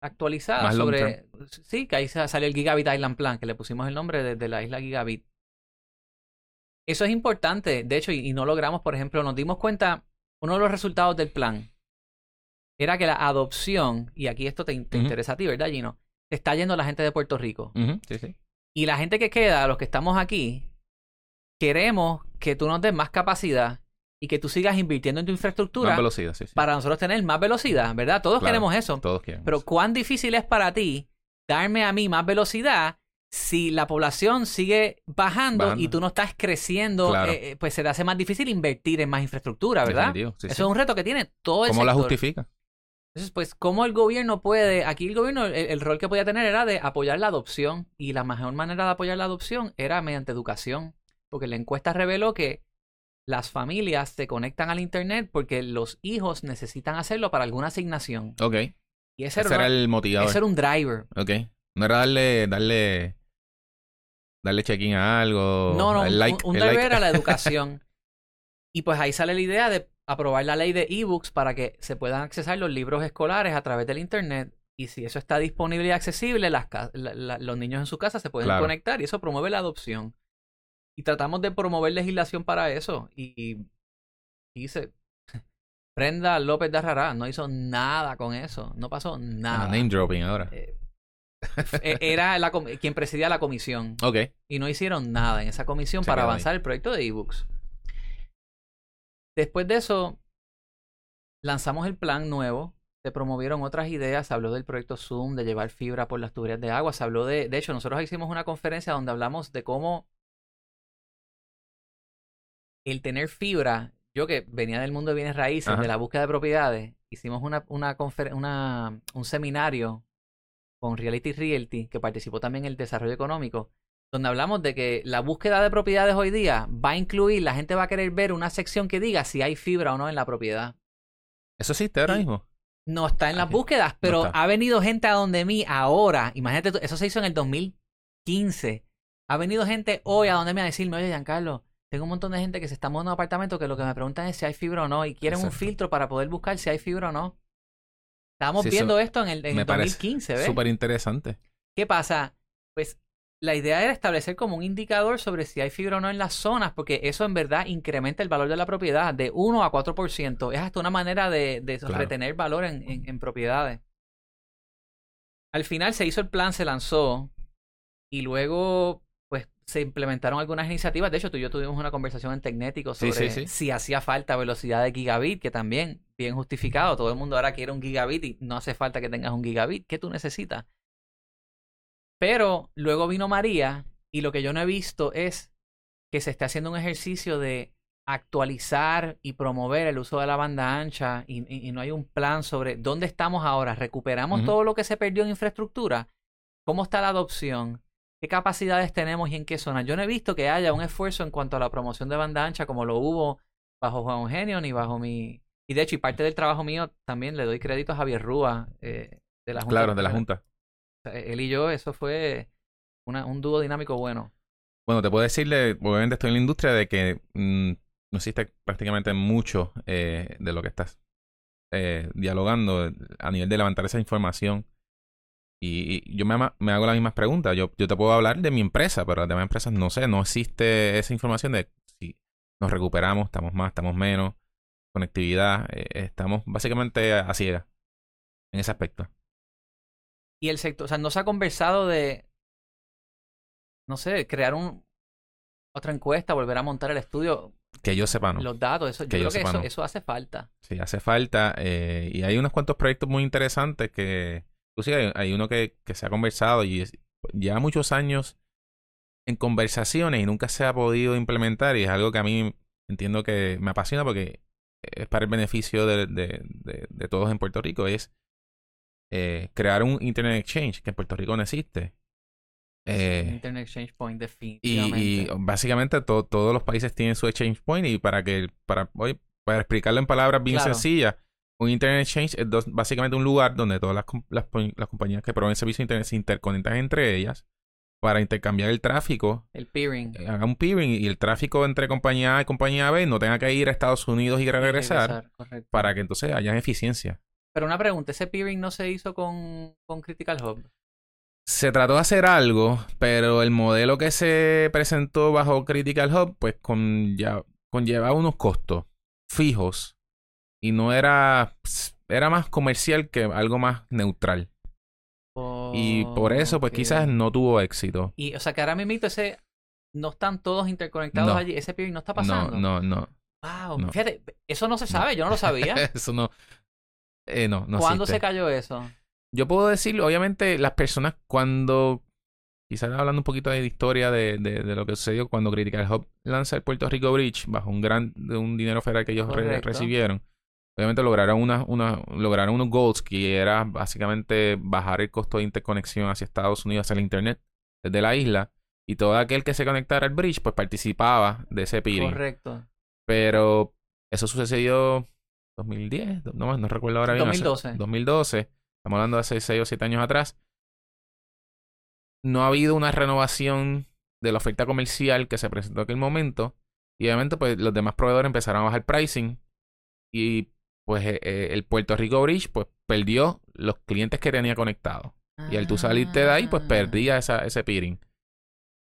B: actualizada sobre... Sí, que ahí salió el Gigabit Island Plan, que le pusimos el nombre de, la isla Gigabit. Eso es importante, de hecho, y, no logramos, por ejemplo, nos dimos cuenta, uno de los resultados del plan era que la adopción, y aquí esto te, interesa a ti, ¿verdad, Gino? Te está yendo la gente de Puerto Rico.
A: sí, sí.
B: Y la gente que queda, los que estamos aquí, queremos que tú nos des más capacidad y que tú sigas invirtiendo en tu infraestructura
A: velocidad,
B: para nosotros tener más velocidad, ¿verdad? Todos queremos eso.
A: Todos queremos.
B: Pero cuán difícil es para ti darme a mí más velocidad si la población sigue bajando, y tú no estás creciendo, eh, eh, pues se te hace más difícil invertir en más infraestructura, ¿verdad? Eso es un reto que tiene todo el
A: ¿Cómo la justifica?
B: Entonces, pues, ¿cómo el gobierno puede? Aquí el gobierno, el, rol que podía tener era de apoyar la adopción. Y la mejor manera de apoyar la adopción era mediante educación. Porque la encuesta reveló que las familias se conectan al Internet porque los hijos necesitan hacerlo para alguna asignación.
A: Ok.
B: Y ese,
A: era, el motivador.
B: Ese era un driver.
A: Ok. No era darle, darle, darle check-in a algo.
B: No, no. un, driver era la educación. y pues ahí sale la idea de aprobar la ley de ebooks para que se puedan accesar los libros escolares a través del Internet. Y si eso está disponible y accesible, las, los niños en su casa se pueden conectar y eso promueve la adopción. Y tratamos de promover legislación para eso. Y, dice, Prenda López de Arrará no hizo nada con eso. No pasó nada.
A: name dropping ahora.
B: Eh, era la, quien presidía la comisión.
A: Ok.
B: Y no hicieron nada en esa comisión para avanzar el proyecto de ebooks. Después de eso, lanzamos el plan nuevo. Se promovieron otras ideas. Se habló del proyecto Zoom, de llevar fibra por las tuberías de agua. Se habló de. De hecho, nosotros hicimos una conferencia donde hablamos de cómo el tener fibra, yo que venía del mundo de bienes raíces, de la búsqueda de propiedades, hicimos una, una, una, un seminario con Reality Realty, que participó también en el desarrollo económico, donde hablamos de que la búsqueda de propiedades hoy día va a incluir, la gente va a querer ver una sección que diga si hay fibra o no en la propiedad.
A: ¿Eso existe ahora mismo?
B: No está en las búsquedas, pero ha venido gente a donde mí ahora. Imagínate, eso se hizo en el 2015. Ha venido gente hoy a donde me a decirme, oye, Giancarlo, tengo un montón de gente que se está mudando a un apartamento que lo que me preguntan es si hay fibra o no y quieren un filtro para poder buscar si hay fibra o no. Estábamos viendo esto en el, en 2015, ¿ves?
A: Súper interesante.
B: ¿Qué pasa? Pues la idea era establecer como un indicador sobre si hay fibra o no en las zonas, porque eso en verdad incrementa el valor de la propiedad de 1 a 4%. Es hasta una manera de, retener valor en, en propiedades. Al final se hizo el plan, se lanzó y luego se implementaron algunas iniciativas. De hecho, tú y yo tuvimos una conversación en Tecnético sobre si hacía falta velocidad de gigabit, que también, bien justificado. Todo el mundo ahora quiere un gigabit y no hace falta que tengas un gigabit. ¿Qué tú necesitas? Pero luego vino María Y lo que yo no he visto es que se esté haciendo un ejercicio de actualizar y promover el uso de la banda ancha y, y- y no hay un plan sobre dónde estamos ahora. ¿Recuperamos todo lo que se perdió en infraestructura? ¿Cómo está la adopción? ¿Qué capacidades tenemos y en qué zona? Yo no he visto que haya un esfuerzo en cuanto a la promoción de banda ancha como lo hubo bajo Juan Eugenio ni bajo mi... Y de hecho, y parte del trabajo mío también le doy crédito a Javier Rúa eh, de la Junta.
A: Claro, de la Junta.
B: Él y yo, eso fue una, un dúo dinámico bueno.
A: Bueno, te puedo decirle, obviamente estoy en la industria, de que mm, no existe prácticamente mucho eh, de lo que estás eh, dialogando a nivel de levantar esa información. Y, y yo me, ama- me hago las mismas preguntas. Yo, yo te puedo hablar de mi empresa, pero las demás empresas no sé, no existe esa información de si nos recuperamos, estamos más, estamos menos, conectividad, eh, estamos básicamente a, a ciegas en ese aspecto.
B: Y el sector, o sea, no se ha conversado de, no sé, crear un otra encuesta, volver a montar el estudio,
A: Que yo sepa, ¿no?
B: los datos, eso, yo
A: Que yo
B: creo que eso,
A: no.
B: eso hace falta.
A: Sí, hace falta. eh, y hay unos cuantos proyectos muy interesantes que, inclusive hay, hay uno que, que se ha conversado y es- lleva muchos años en conversaciones y nunca se ha podido implementar y es algo que a mí entiendo que me apasiona porque es para el beneficio de, de- de- de todos en Puerto Rico, es eh, crear un Internet Exchange que en Puerto Rico no existe. Eh,
B: Internet Exchange Point,
A: y,
B: definitivamente.
A: y básicamente to- todos los países tienen su exchange point y para que para hoy para explicarlo en palabras bien
B: Claro.
A: sencillas un internet exchange es dos- básicamente un lugar donde todas las, las, las compañías que proveen servicio de internet se interconectan entre ellas para intercambiar el tráfico
B: el peering.
A: eh, haga un peering y el tráfico entre compañía A y compañía B no tenga que ir a Estados Unidos y regresar
B: correcto.
A: para que entonces haya eficiencia
B: Pero una pregunta, ¿ese peering no se hizo con, con Critical Hub?
A: se trató de hacer algo, pero el modelo que se presentó bajo Critical Hub, pues con ya, conllevaba unos costos fijos y no era, era más comercial que algo más neutral. Y por eso, pues quizás no tuvo éxito.
B: Y, o sea, que ahora mismo ese, no están todos interconectados
A: No.
B: allí, ese peering no está pasando.
A: no, no.
B: Wow,
A: no.
B: fíjate, eso no se sabe, yo no lo sabía.
A: Eso no. eh, no, no
B: ¿Cuándo
A: existe.
B: se cayó eso?
A: Yo puedo decir, obviamente, las personas cuando, quizás hablando un poquito de historia de, de, de lo que sucedió cuando Critical Hub lanza el Puerto Rico Bridge bajo un gran, un dinero federal que ellos re- recibieron, obviamente lograron una, una, lograron unos goals que era básicamente bajar el costo de interconexión hacia Estados Unidos, hacia el Internet, desde la isla, y todo aquel que se conectara al bridge, pues participaba de ese peering.
B: Correcto.
A: Pero eso sucedió 2010, no, no recuerdo ahora bien. hace-
B: 2012.
A: 2012. Estamos hablando de hace 6 o 7 años atrás. No ha habido una renovación de la oferta comercial que se presentó en aquel momento. Y obviamente, pues los demás proveedores empezaron a bajar pricing. Y pues eh, eh, el Puerto Rico Bridge, pues perdió los clientes que tenía conectados. Y al tú salirte de ahí, pues
B: Ah.
A: perdía esa, ese peering.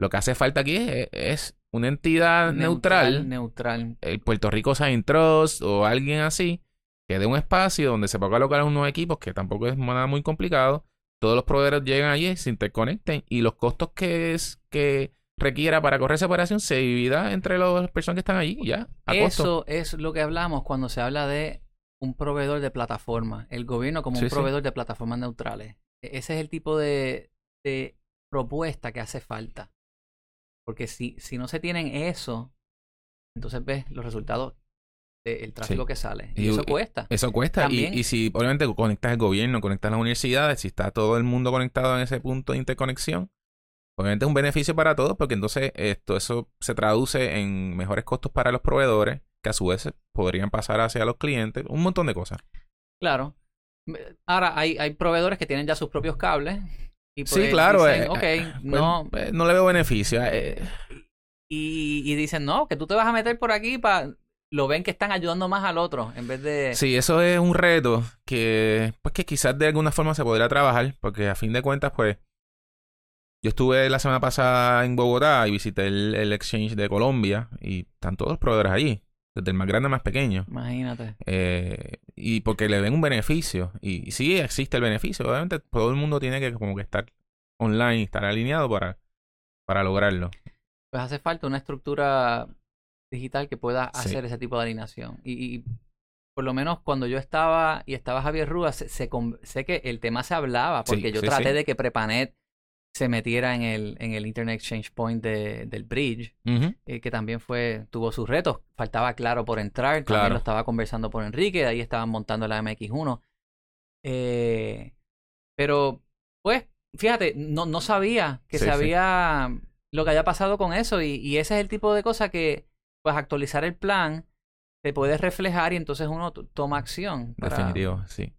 A: Lo que hace falta aquí es, es una entidad neutral
B: Neutral.
A: el Puerto Rico Sign Trust o alguien así que dé un espacio donde se pueda colocar unos equipos que tampoco es nada muy complicado. Todos los proveedores llegan allí, se interconecten y los costos que es que requiera para correr esa operación se divida entre las personas que están allí ya a
B: Eso
A: costo.
B: es lo que hablamos cuando se habla de un proveedor de plataforma. El gobierno como
A: Sí,
B: un
A: sí.
B: proveedor de plataformas neutrales. E- Ese es el tipo de, de propuesta que hace falta. Porque si, si no se tienen eso, entonces ves los resultados del tráfico
A: Sí.
B: que sale. Y,
A: Y-
B: eso cuesta.
A: Eso cuesta. Y, y si obviamente conectas el gobierno, conectas las universidades, si está todo el mundo conectado en ese punto de interconexión, obviamente es un beneficio para todos, porque entonces esto, eso se traduce en mejores costos para los proveedores, que a su vez podrían pasar hacia los clientes, un montón de cosas.
B: Claro. Ahora, hay, hay proveedores que tienen ya sus propios cables. Y
A: Sí,
B: pues
A: claro.
B: dicen,
A: eh,
B: ok,
A: eh, pues,
B: no.
A: eh, no le veo beneficio. eh,
B: Y, y dicen, no, que tú te vas a meter por aquí para... Lo ven que están ayudando más al otro en vez de...
A: Sí, eso es un reto que, pues que quizás de alguna forma se podría trabajar, porque a fin de cuentas, pues, yo estuve la semana pasada en Bogotá y visité el, el exchange de Colombia y están todos los proveedores allí, desde el más grande al más pequeño.
B: Imagínate.
A: Eh, y porque le ven un beneficio. Y, y sí existe el beneficio. Obviamente todo el mundo tiene que como que estar online, estar alineado para, para lograrlo.
B: Pues hace falta una estructura digital que pueda
A: Sí.
B: hacer ese tipo de alineación. Y, y por lo menos cuando yo estaba y estaba Javier Rúa, se, se sé que el tema se hablaba,
A: Sí,
B: porque yo
A: sí,
B: traté de que Prepanet se metiera en el, en el Internet Exchange Point de- del bridge, eh, que también fue, tuvo sus retos. Faltaba claro por entrar, también
A: Claro.
B: lo estaba conversando por Enrique, ahí estaban montando la MX1. Eh, pero, pues, fíjate, no, no sabía que
A: Sí,
B: se
A: sí.
B: había lo que había pasado con eso, y, y ese es el tipo de cosa que, pues, actualizar el plan te puede reflejar y entonces uno toma acción. para-
A: Definitivo, sí.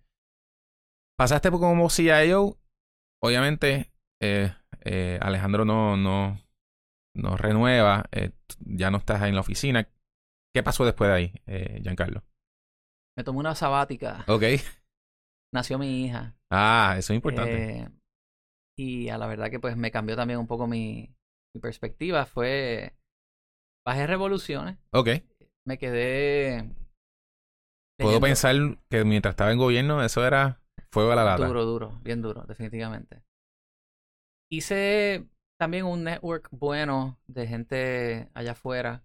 A: Pasaste por como CIO. Obviamente, eh, eh, Alejandro no, no, no renueva. eh, ya no estás en la oficina. ¿Qué pasó después de ahí, eh, Giancarlo?
B: Me tomé una sabática,
A: Ok.
B: nació mi hija.
A: Ah, eso es importante.
B: Eh, y a la verdad que pues me cambió también un poco mi, mi perspectiva. Fue. Bajé revoluciones.
A: ok.
B: Me quedé.
A: Puedo pensar que mientras estaba en gobierno, eso era fuego a la lata.
B: Duro, duro, bien duro, definitivamente. Hice también un network bueno de gente allá afuera.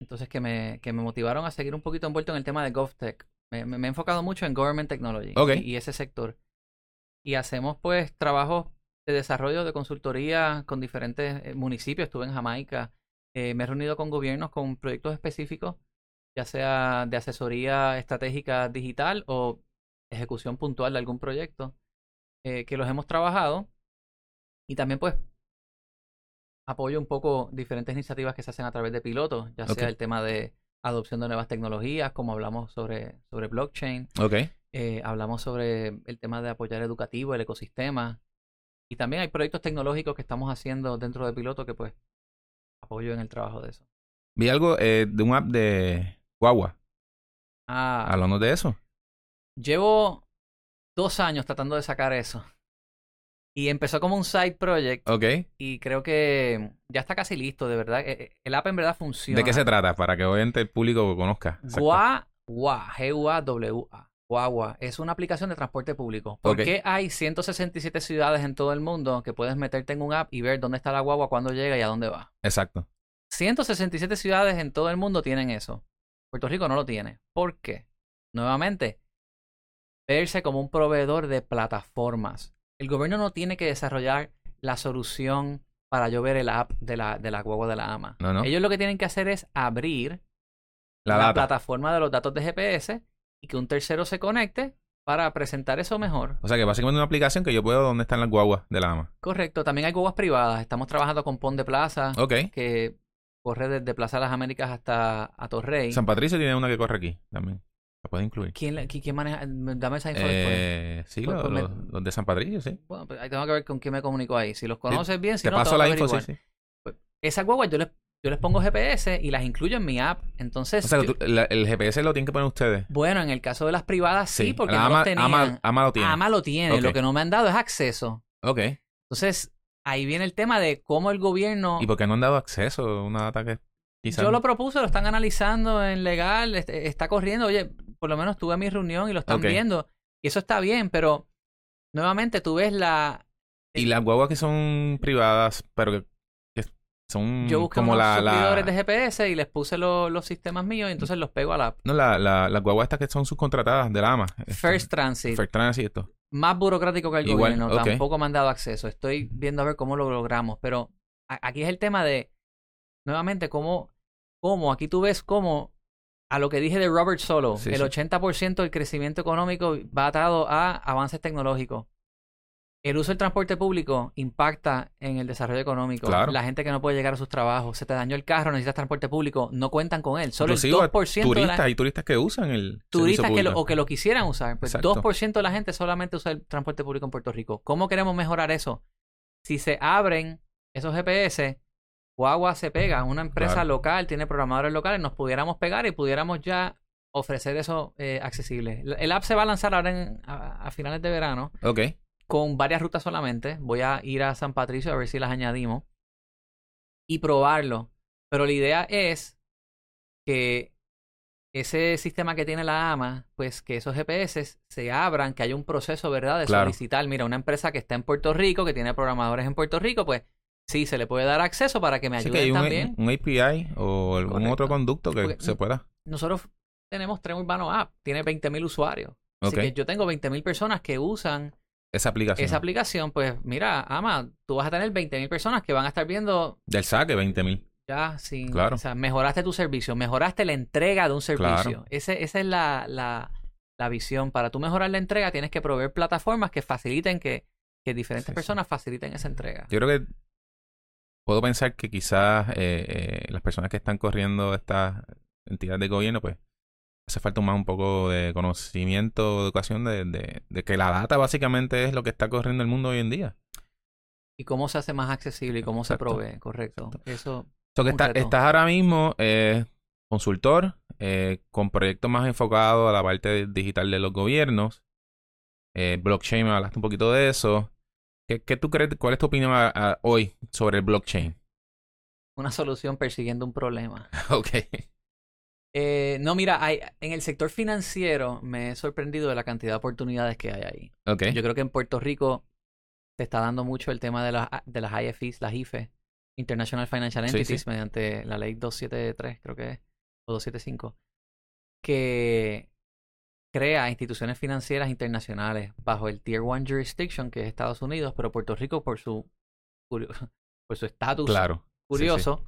B: Entonces que me, que me motivaron a seguir un poquito envuelto en el tema de GovTech. Me, me- me he enfocado mucho en Government Technology
A: Ok.
B: y, y ese sector. Y hacemos pues trabajos de desarrollo de consultoría con diferentes eh, municipios. Estuve en Jamaica. Eh, me he reunido con gobiernos con proyectos específicos, ya sea de asesoría estratégica digital o ejecución puntual de algún proyecto, eh, que los hemos trabajado. Y también pues apoyo un poco diferentes iniciativas que se hacen a través de pilotos, ya sea el tema de adopción de nuevas tecnologías, como hablamos sobre, sobre blockchain,
A: Ok.
B: eh, hablamos sobre el tema de apoyar educativo, el ecosistema. Y también hay proyectos tecnológicos que estamos haciendo dentro de piloto que pues apoyo en el trabajo de eso.
A: Vi algo eh, de un app de Guagua.
B: Ah,
A: Hablando de eso.
B: llevo dos años tratando de sacar eso. Y empezó como un side project
A: Ok.
B: y creo que ya está casi listo, de verdad. Eh, eh, El app en verdad funciona.
A: ¿De qué se trata? Para que obviamente el público conozca. Exacto.
B: Guagua, G-U-A-W-A. Guagua es una aplicación de transporte público. ¿Por qué hay 167 ciudades en todo el mundo que puedes meterte en un app y ver dónde está la guagua, cuándo llega y a dónde va?
A: Exacto.
B: 167 ciudades en todo el mundo tienen eso. Puerto Rico no lo tiene. ¿Por qué? Nuevamente, verse como un proveedor de plataformas. El gobierno no tiene que desarrollar la solución para yo ver el app de la, de la guagua de la ama.
A: No, no.
B: Ellos lo que tienen que hacer es abrir
A: La,
B: plataforma de los datos de GPS y que un tercero se conecte para presentar eso mejor.
A: O sea que básicamente una aplicación que yo puedo dónde están las guaguas de la ama.
B: Correcto. También hay guaguas privadas. Estamos trabajando con Pon de Plaza, que corre desde Plaza de las Américas hasta a Torrey.
A: San Patricio tiene una que corre aquí también. La puede incluir.
B: ¿Quién, la- qui- quién maneja? Dame esa info.
A: Eh, sí,
B: Pues-
A: los,
B: pues me-
A: los- de San Patricio, sí.
B: Bueno, pues ahí tengo que ver con quién me comunico ahí. Si los conoces bien, si
A: Te
B: no,
A: paso la info, sí, sí.
B: Esas guaguas yo les, yo les pongo GPS y las incluyo en mi app. Entonces,
A: O sea, que
B: yo-
A: tú- la- el GPS lo tienen que poner ustedes.
B: bueno, en el caso de las privadas sí, porque no
A: ama,
B: los tenían.
A: ama, ama lo tiene.
B: Ama lo tiene. Lo que no me han dado es acceso.
A: Ok.
B: Entonces, ahí viene el tema de cómo el gobierno...
A: ¿Y por qué no han dado acceso a una data que quizás...
B: Yo lo propuse, lo están analizando en legal, est- está corriendo. Oye, por lo menos tuve mi reunión y lo están viendo. Y eso está bien, pero nuevamente tú ves la...
A: Y las guaguas que son privadas, pero que, son
B: Yo busqué
A: como
B: unos
A: la,
B: de GPS y les puse lo- los sistemas míos y entonces los pego a la app.
A: no, la, la, las guaguas estas que son subcontratadas de la AMA. Este,
B: First Transit,
A: First Transit esto.
B: más burocrático que el
A: Igual,
B: gobierno, tampoco me han dado acceso. Estoy viendo a ver cómo lo logramos, pero aquí es el tema de, nuevamente, cómo, cómo aquí tú ves cómo, a lo que dije de Robert Solo,
A: Sí,
B: el
A: sí.
B: 80% del crecimiento económico va atado a avances tecnológicos. El uso del transporte público impacta en el desarrollo económico.
A: Claro.
B: La gente que no puede llegar a sus trabajos, se te dañó el carro, necesitas transporte público, no cuentan con él. Solo
A: Inclusive,
B: el 2% de
A: turistas,
B: la
A: hay turistas que usan el
B: turistas que lo, o que lo quisieran usar. Pues
A: Exacto.
B: 2% de la gente solamente usa el transporte público en Puerto Rico. ¿Cómo queremos mejorar eso? Si se abren esos GPS, Guagua se pega, una empresa
A: Claro.
B: local, tiene programadores locales, nos pudiéramos pegar y pudiéramos ya ofrecer eso eh, accesible. El- app se va a lanzar ahora en- a, a finales de verano
A: Ok.
B: con varias rutas solamente. Voy a ir a San Patricio a ver si las añadimos y probarlo. Pero la idea es que ese sistema que tiene la AMA, pues que esos GPS se abran, que haya un proceso, ¿verdad? De
A: Claro.
B: solicitar, mira, una empresa que está en Puerto Rico, que tiene programadores en Puerto Rico, pues sí, se le puede dar acceso para que me ayuden
A: hay un,
B: también.
A: un API o algún
B: Correcto.
A: otro conducto que
B: Porque-
A: se pueda.
B: Nosotros tenemos Tren Urbano App, tiene 20.000 usuarios. Así
A: Ok.
B: que yo tengo 20.000 personas que usan
A: esa aplicación.
B: Esa aplicación, pues mira, ama, tú vas a tener 20.000 personas que van a estar viendo
A: Del saque, 20 mil.
B: ya sin...
A: Claro.
B: O sea, mejoraste tu servicio, mejoraste la entrega de un servicio.
A: Claro.
B: Ese, esa es la, la, la visión. Para tú mejorar la entrega tienes que proveer plataformas que faciliten que, que diferentes
A: Sí, sí.
B: personas faciliten esa entrega.
A: Yo creo que puedo pensar que quizás eh, eh, las personas que están corriendo estas entidades de gobierno, pues hace falta más un poco de conocimiento, educación de, de, de que la data básicamente es lo que está corriendo el mundo hoy en día.
B: Y cómo se hace más accesible y cómo
A: Exacto.
B: se provee, correcto. Eso,
A: So que está- estás ahora mismo eh, consultor eh, con proyectos más enfocados a la parte digital de los gobiernos. Blockchain, me hablaste un poquito de eso. ¿Qué, qué tú crees? ¿Cuál es tu opinión a- a- hoy sobre el blockchain?
B: una solución persiguiendo un problema.
A: ok.
B: Eh, no, mira, hay, en el sector financiero me he sorprendido de la cantidad de oportunidades que hay ahí.
A: Ok.
B: Yo creo que en Puerto Rico se está dando mucho el tema de las, de las IFIs, las IFE, International Financial
A: Sí,
B: Entities,
A: sí.
B: mediante la ley 273, creo que es, o 275, que crea instituciones financieras internacionales bajo el Tier 1 Jurisdiction, que es Estados Unidos, pero Puerto Rico por su por su estatus
A: Claro. Sí, sí.
B: curioso,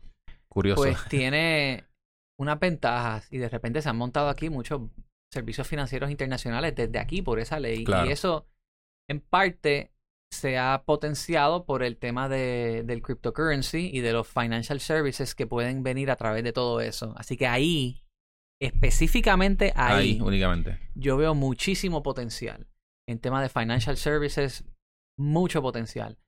A: Curioso.
B: pues tiene unas ventajas y de repente se han montado aquí muchos servicios financieros internacionales desde aquí por esa ley
A: Claro.
B: y eso en parte se ha potenciado por el tema de, del cryptocurrency y de los financial services que pueden venir a través de todo eso. Así que ahí, específicamente ahí,
A: Ahí, únicamente.
B: yo veo muchísimo potencial. En tema de financial services, mucho potencial.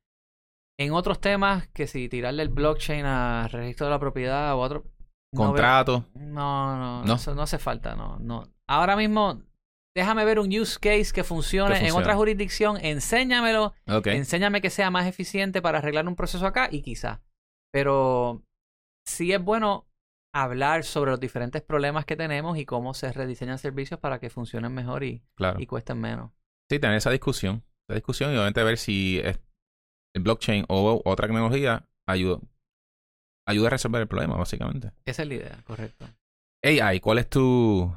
B: En otros temas, que si tirarle el blockchain a registro de la propiedad o otro... no veo-
A: Contrato.
B: no, no,
A: ¿No?
B: Eso no hace falta, no, no. Ahora mismo, déjame ver un use case que funcione,
A: Que
B: en otra jurisdicción, enséñamelo, enséñame que sea más eficiente para arreglar un proceso acá y quizá. Pero sí es bueno hablar sobre los diferentes problemas que tenemos y cómo se rediseñan servicios para que funcionen mejor y,
A: Claro.
B: y cuesten menos.
A: Sí, tener esa discusión. Esa discusión y obviamente ver si es- el blockchain o otra tecnología ayuda, ayuda a resolver el problema, básicamente.
B: Esa es la idea, correcto.
A: AI, ¿cuál es tu,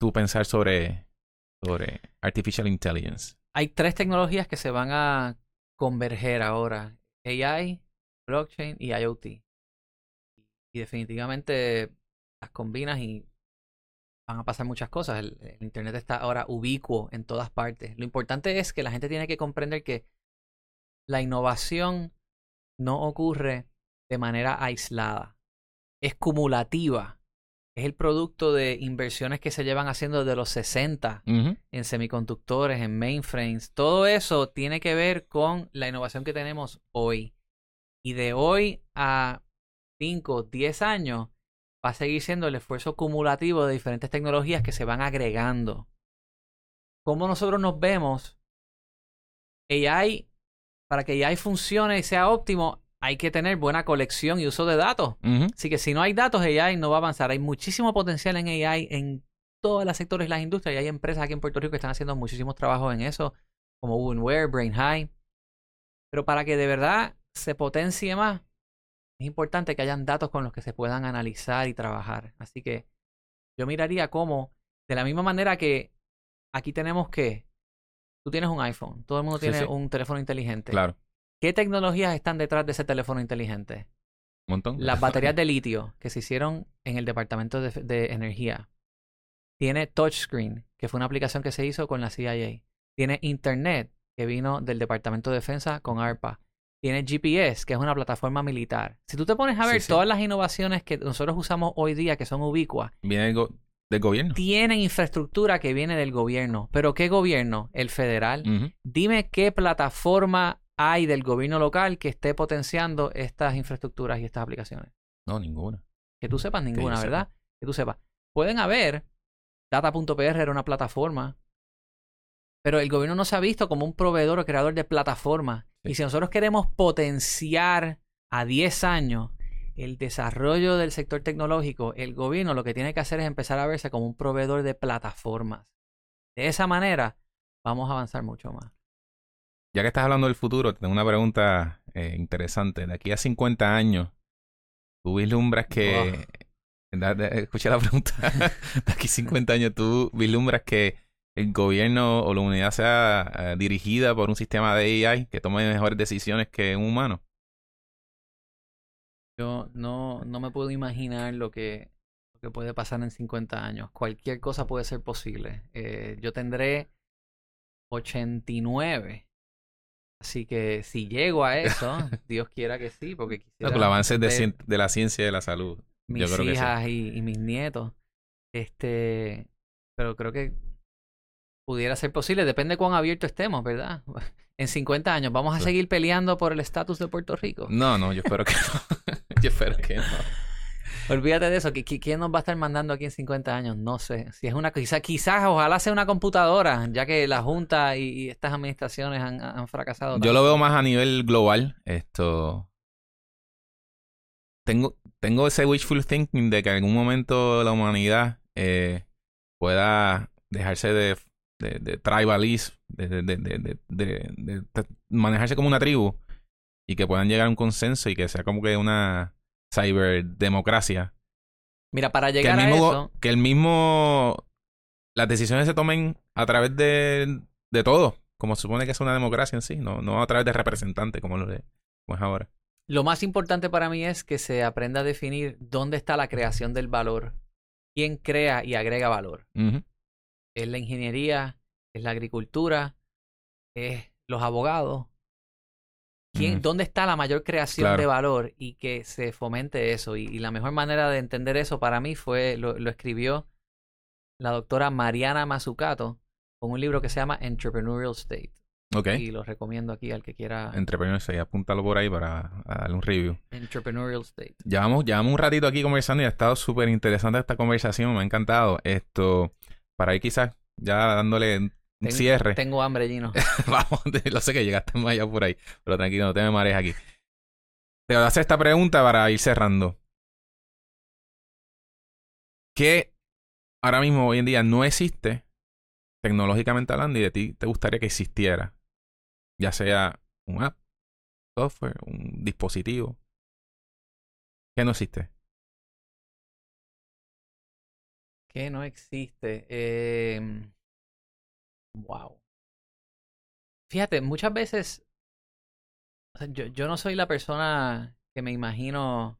A: tu pensar sobre, sobre Artificial Intelligence?
B: Hay tres tecnologías que se van a converger ahora. AI, blockchain y IoT. Y definitivamente las combinas y van a pasar muchas cosas. El, el Internet está ahora ubicuo en todas partes. Lo importante es que la gente tiene que comprender que la innovación no ocurre de manera aislada. Es cumulativa. Es el producto de inversiones que se llevan haciendo desde los 60
A: Ujú.
B: en semiconductores, en mainframes. Todo eso tiene que ver con la innovación que tenemos hoy. Y de hoy a 5, 10 años va a seguir siendo el esfuerzo cumulativo de diferentes tecnologías que se van agregando. ¿Cómo nosotros nos vemos? AI, para que AI funcione y sea óptimo, hay que tener buena colección y uso de datos.
A: Ujú.
B: Así que si no hay datos, AI no va a avanzar. Hay muchísimo potencial en AI en todos los sectores de las industrias y hay empresas aquí en Puerto Rico que están haciendo muchísimos trabajos en eso, como Ubenware, Brain High. Pero para que de verdad se potencie más, es importante que hayan datos con los que se puedan analizar y trabajar. Así que yo miraría cómo, de la misma manera que aquí tenemos que, tú tienes un iPhone, todo el mundo
A: Sí,
B: tiene
A: sí.
B: un teléfono inteligente.
A: Claro.
B: ¿Qué tecnologías están detrás de ese teléfono inteligente?
A: Un montón.
B: Las baterías de litio que se hicieron en el Departamento de, de Energía. Tiene Touchscreen, que fue una aplicación que se hizo con la CIA. Tiene Internet, que vino del Departamento de Defensa con ARPA. Tiene GPS, que es una plataforma militar. Si tú te pones a ver
A: sí.
B: todas las innovaciones que nosotros usamos hoy día, que son ubicuas,
A: Viene del, go- del gobierno.
B: tienen infraestructura que viene del gobierno. ¿Pero qué gobierno? El federal. Dime qué plataforma hay del gobierno local que esté potenciando estas infraestructuras y estas aplicaciones.
A: No, ninguna.
B: Que tú sepas ninguna,
A: sepa.
B: ¿verdad? Que tú sepas. Pueden haber. Data.pr era una plataforma. Pero el gobierno no se ha visto como un proveedor o creador de plataformas. Y si nosotros queremos potenciar a 10 años el desarrollo del sector tecnológico, el gobierno lo que tiene que hacer es empezar a verse como un proveedor de plataformas. De esa manera, vamos a avanzar mucho más.
A: Ya que estás hablando del futuro, te tengo una pregunta eh, interesante. De aquí a 50 años, ¿tú vislumbras que... Escucha la pregunta. De aquí a 50 años, ¿tú vislumbras que el gobierno o la unidad sea eh, dirigida por un sistema de AI que tome mejores decisiones que un humano.
B: Yo no, no me puedo imaginar lo que, lo que puede pasar en 50 años. Cualquier cosa puede ser posible. Eh, yo tendré 89. Así que si llego a eso, Dios quiera que sí, porque quisiera...
A: el avance de, de, la ciencia y de la salud.
B: Mis hijas y, y mis nietos. Este, pero creo que pudiera ser posible. Depende cuán abierto estemos, ¿verdad? En 50 años, ¿vamos a seguir peleando por el estatus de Puerto Rico?
A: No, no, yo espero que no. yo espero que no.
B: Olvídate de eso. ¿Quién nos va a estar mandando aquí en 50 años? No sé. Si es una quizás, quizás, ojalá sea una computadora, ya que la Junta y, estas administraciones han, fracasado.
A: Yo lo veo más a nivel global. Esto. Tengo, tengo ese wishful thinking de que en algún momento la humanidad eh, pueda dejarse de de, de tribalism, de, de, de, manejarse como una tribu y que puedan llegar a un consenso y que sea como que una ciberdemocracia.
B: Mira, para llegar a eso...
A: Que el mismo... Las decisiones se tomen a través de, de todo, como se supone que es una democracia en sí, no, no a través de representantes como lo de, como es ahora.
B: Lo más importante para mí es que se aprenda a definir dónde está la creación del valor, quién crea y agrega valor es la ingeniería, es la agricultura, es los abogados. ¿Quién, ¿Dónde está la mayor creación de valor y que se fomente eso? Y, la mejor manera de entender eso para mí fue, lo, escribió la doctora Mariana Mazzucato con un libro que se llama Entrepreneurial State.
A: Okay.
B: Y lo recomiendo aquí al que quiera.
A: Entrepreneurial State, apúntalo por ahí para darle un review.
B: Entrepreneurial State.
A: Llevamos, llevamos un ratito aquí conversando y ha estado súper interesante esta conversación, me ha encantado. Esto, para ir quizás ya dándole un cierre.
B: Tengo hambre, Gino.
A: Vamos, lo sé que llegaste más allá por ahí, pero tranquilo, no te me marees aquí. Te voy a hacer esta pregunta para ir cerrando. ¿Qué ahora mismo, hoy en día, no existe tecnológicamente hablando y de ti te gustaría que existiera? Ya sea un app, software, un dispositivo. ¿Qué no existe?
B: Que no existe. Wow. Fíjate, muchas veces yo, yo no soy la persona que me imagino.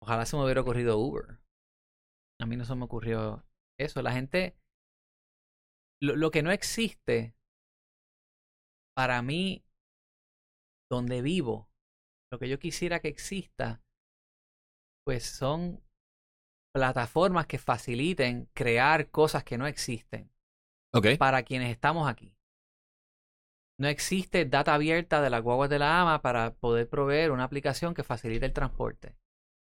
B: Ojalá se me hubiera ocurrido Uber. A mí no se me ocurrió eso. La gente. Lo, lo que no existe para mí, donde vivo, lo que yo quisiera que exista, pues son plataformas que faciliten crear cosas que no existen para quienes estamos aquí. No existe data abierta de la guaguas de la AMA para poder proveer una aplicación que facilite el transporte.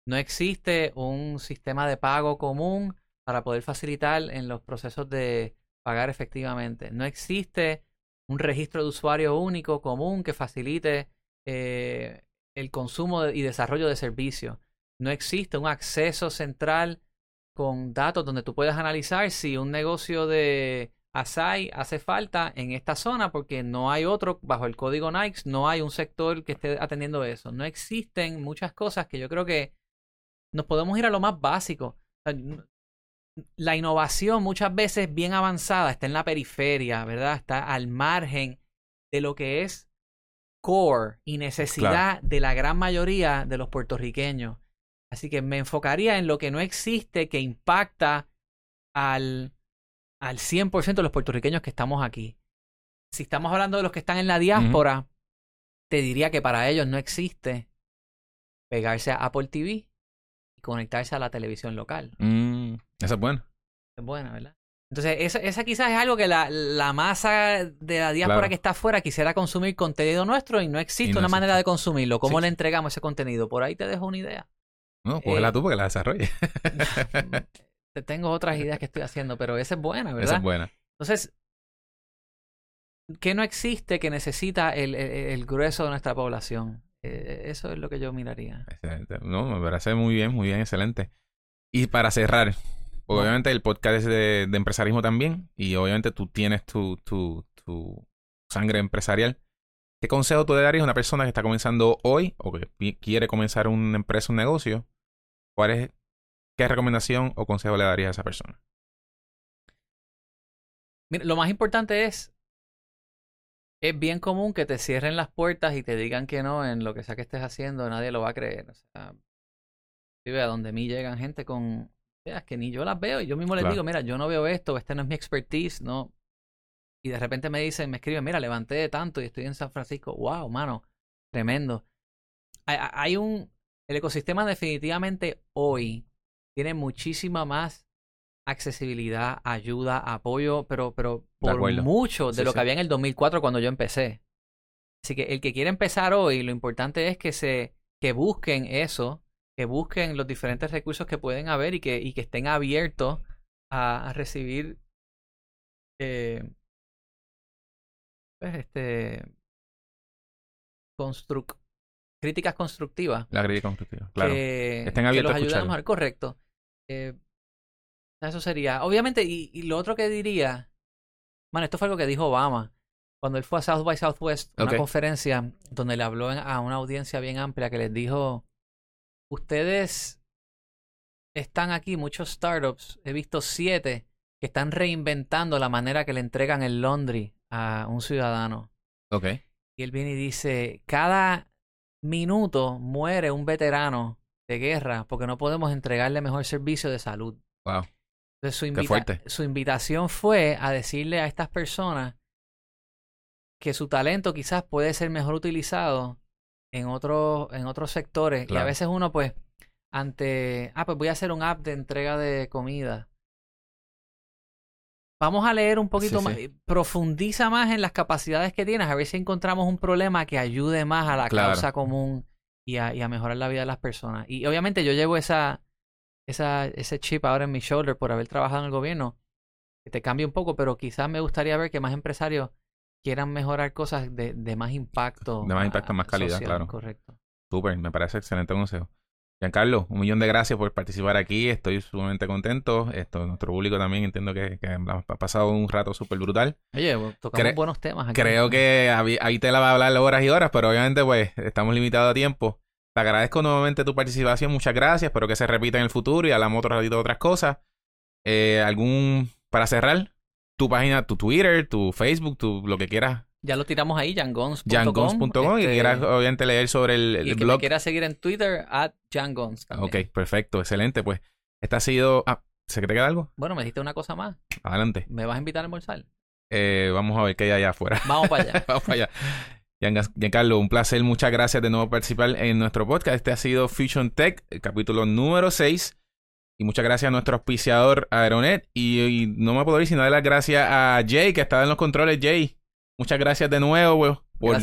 B: No existe un sistema de pago común para poder facilitar en los procesos de pagar efectivamente. No existe un registro de usuario único común que facilite eh, el consumo y desarrollo de servicios no existe un acceso central con datos donde tú puedas analizar si un negocio de Asai hace falta en esta zona porque no hay otro bajo el código Nike, no hay un sector que esté atendiendo eso. No existen muchas cosas que yo creo que nos podemos ir a lo más básico. La innovación muchas veces bien avanzada está en la periferia, ¿verdad? Está al margen de lo que es core y necesidad de la gran mayoría de los puertorriqueños. Así que me enfocaría en lo que no existe que impacta al, al 100% de los puertorriqueños que estamos aquí. Si estamos hablando de los que están en la diáspora, te diría que para ellos no existe pegarse a Apple TV y conectarse a la televisión local.
A: Mm, esa es buena.
B: Es buena, ¿verdad? Entonces, esa, esa quizás es algo que la, la masa de la diáspora que está afuera quisiera consumir contenido nuestro y no existe una manera de consumirlo. ¿Cómo le entregamos ese contenido? Por ahí te dejo una idea.
A: No, cógela eh, tú porque la desarrolles.
B: tengo otras ideas que estoy haciendo, pero esa es buena, ¿verdad?
A: Esa es buena.
B: Entonces, ¿qué no existe que necesita el, el, grueso de nuestra población? Eh, eso es lo que yo miraría.
A: Excelente. No, me parece muy bien, muy bien, excelente. Y para cerrar, obviamente el podcast es de, de, empresarismo también, y obviamente tú tienes tu, tu, tu sangre empresarial. ¿Qué consejo tú le darías a una persona que está comenzando hoy o que quiere comenzar una empresa, un negocio? ¿Cuál es, ¿Qué recomendación o consejo le darías a esa persona?
B: Mira, lo más importante es, es bien común que te cierren las puertas y te digan que no en lo que sea que estés haciendo, nadie lo va a creer. O sea, a donde mí llegan gente con ideas que ni yo las veo y yo mismo les digo, mira, yo no veo esto, este no es mi expertise, no. Y de repente me dicen, me escriben, mira, levanté de tanto y estoy en San Francisco. Wow, mano, tremendo. Hay, hay un, el ecosistema definitivamente hoy tiene muchísima más accesibilidad, ayuda, apoyo, pero, pero por mucho de lo que había en el 2004 cuando yo empecé. Así que el que quiere empezar hoy, lo importante es que se que busquen eso, que busquen los diferentes recursos que pueden haber y que, y que estén abiertos a, recibir eh, pues este críticas constructivas.
A: La crítica constructiva, claro.
B: Que, estén abiertos a escuchar. Correcto. Eh, eso sería. Obviamente, y, lo otro que diría, bueno, esto fue algo que dijo Obama cuando él fue a South by Southwest, una conferencia donde le habló a una audiencia bien amplia que les dijo, ustedes están aquí, muchos startups, he visto siete que están reinventando la manera que le entregan el laundry a un ciudadano.
A: Ok.
B: Y él viene y dice, cada minuto muere un veterano de guerra porque no podemos entregarle mejor servicio de salud.
A: Wow.
B: Entonces su, su invitación fue a decirle a estas personas que su talento quizás puede ser mejor utilizado en otros en otros sectores y a veces uno pues ante ah pues voy a hacer un app de entrega de comida vamos a leer un poquito más profundiza más en las capacidades que tienes a ver si encontramos un problema que ayude más a la causa común y a, y a mejorar la vida de las personas y obviamente yo llevo esa esa, ese chip ahora en mi shoulder por haber trabajado en el gobierno, que te cambia un poco, pero quizás me gustaría ver que más empresarios quieran mejorar cosas de, de más impacto.
A: De más impacto, más calidad, claro.
B: Correcto.
A: Súper, me parece excelente consejo. Giancarlo, un millón de gracias por participar aquí. Estoy sumamente contento. Esto, nuestro público también entiendo que, que ha pasado un rato súper brutal.
B: Oye, tocamos buenos temas
A: aquí. Creo que ahí te la va a hablar horas y horas, pero obviamente pues estamos limitados a tiempo. Te agradezco nuevamente tu participación, muchas gracias, espero que se repita en el futuro y hablamos otro ratito de otras cosas. Eh, ¿Algún, para cerrar, tu página, tu Twitter, tu Facebook, tu, lo que quieras?
B: Ya lo tiramos ahí, jangons.com.
A: Jangons.com y este, quieras obviamente leer sobre el, el
B: y
A: blog.
B: Que quiera seguir en Twitter, at Jangons.
A: Ok, perfecto, excelente. Pues esta ha sido... Ah, ¿se te queda algo?
B: Bueno, me dijiste una cosa más.
A: Adelante.
B: ¿Me vas a invitar a almorzar?
A: Eh, vamos a ver qué hay allá afuera.
B: Vamos para allá.
A: vamos para allá. Giancarlo, un placer, muchas gracias de nuevo por participar en nuestro podcast. Este ha sido Fusion Tech, el capítulo número 6. Y muchas gracias a nuestro auspiciador Aeronet. Y, no me puedo ir sin dar las gracias a Jay, que está en los controles. Jay, muchas gracias de nuevo por,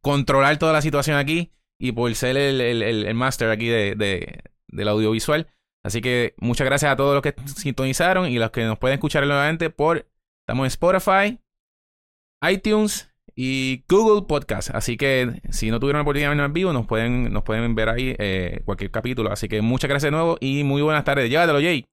A: controlar toda la situación aquí y por ser el, el, el, master aquí de, de, del audiovisual. Así que muchas gracias a todos los que sintonizaron y los que nos pueden escuchar nuevamente por... Estamos en Spotify, iTunes y Google Podcast. Así que si no tuvieron la oportunidad de vernos en vivo, nos pueden, nos pueden ver ahí eh, cualquier capítulo. Así que muchas gracias de nuevo y muy buenas tardes. Llévatelo, Jay.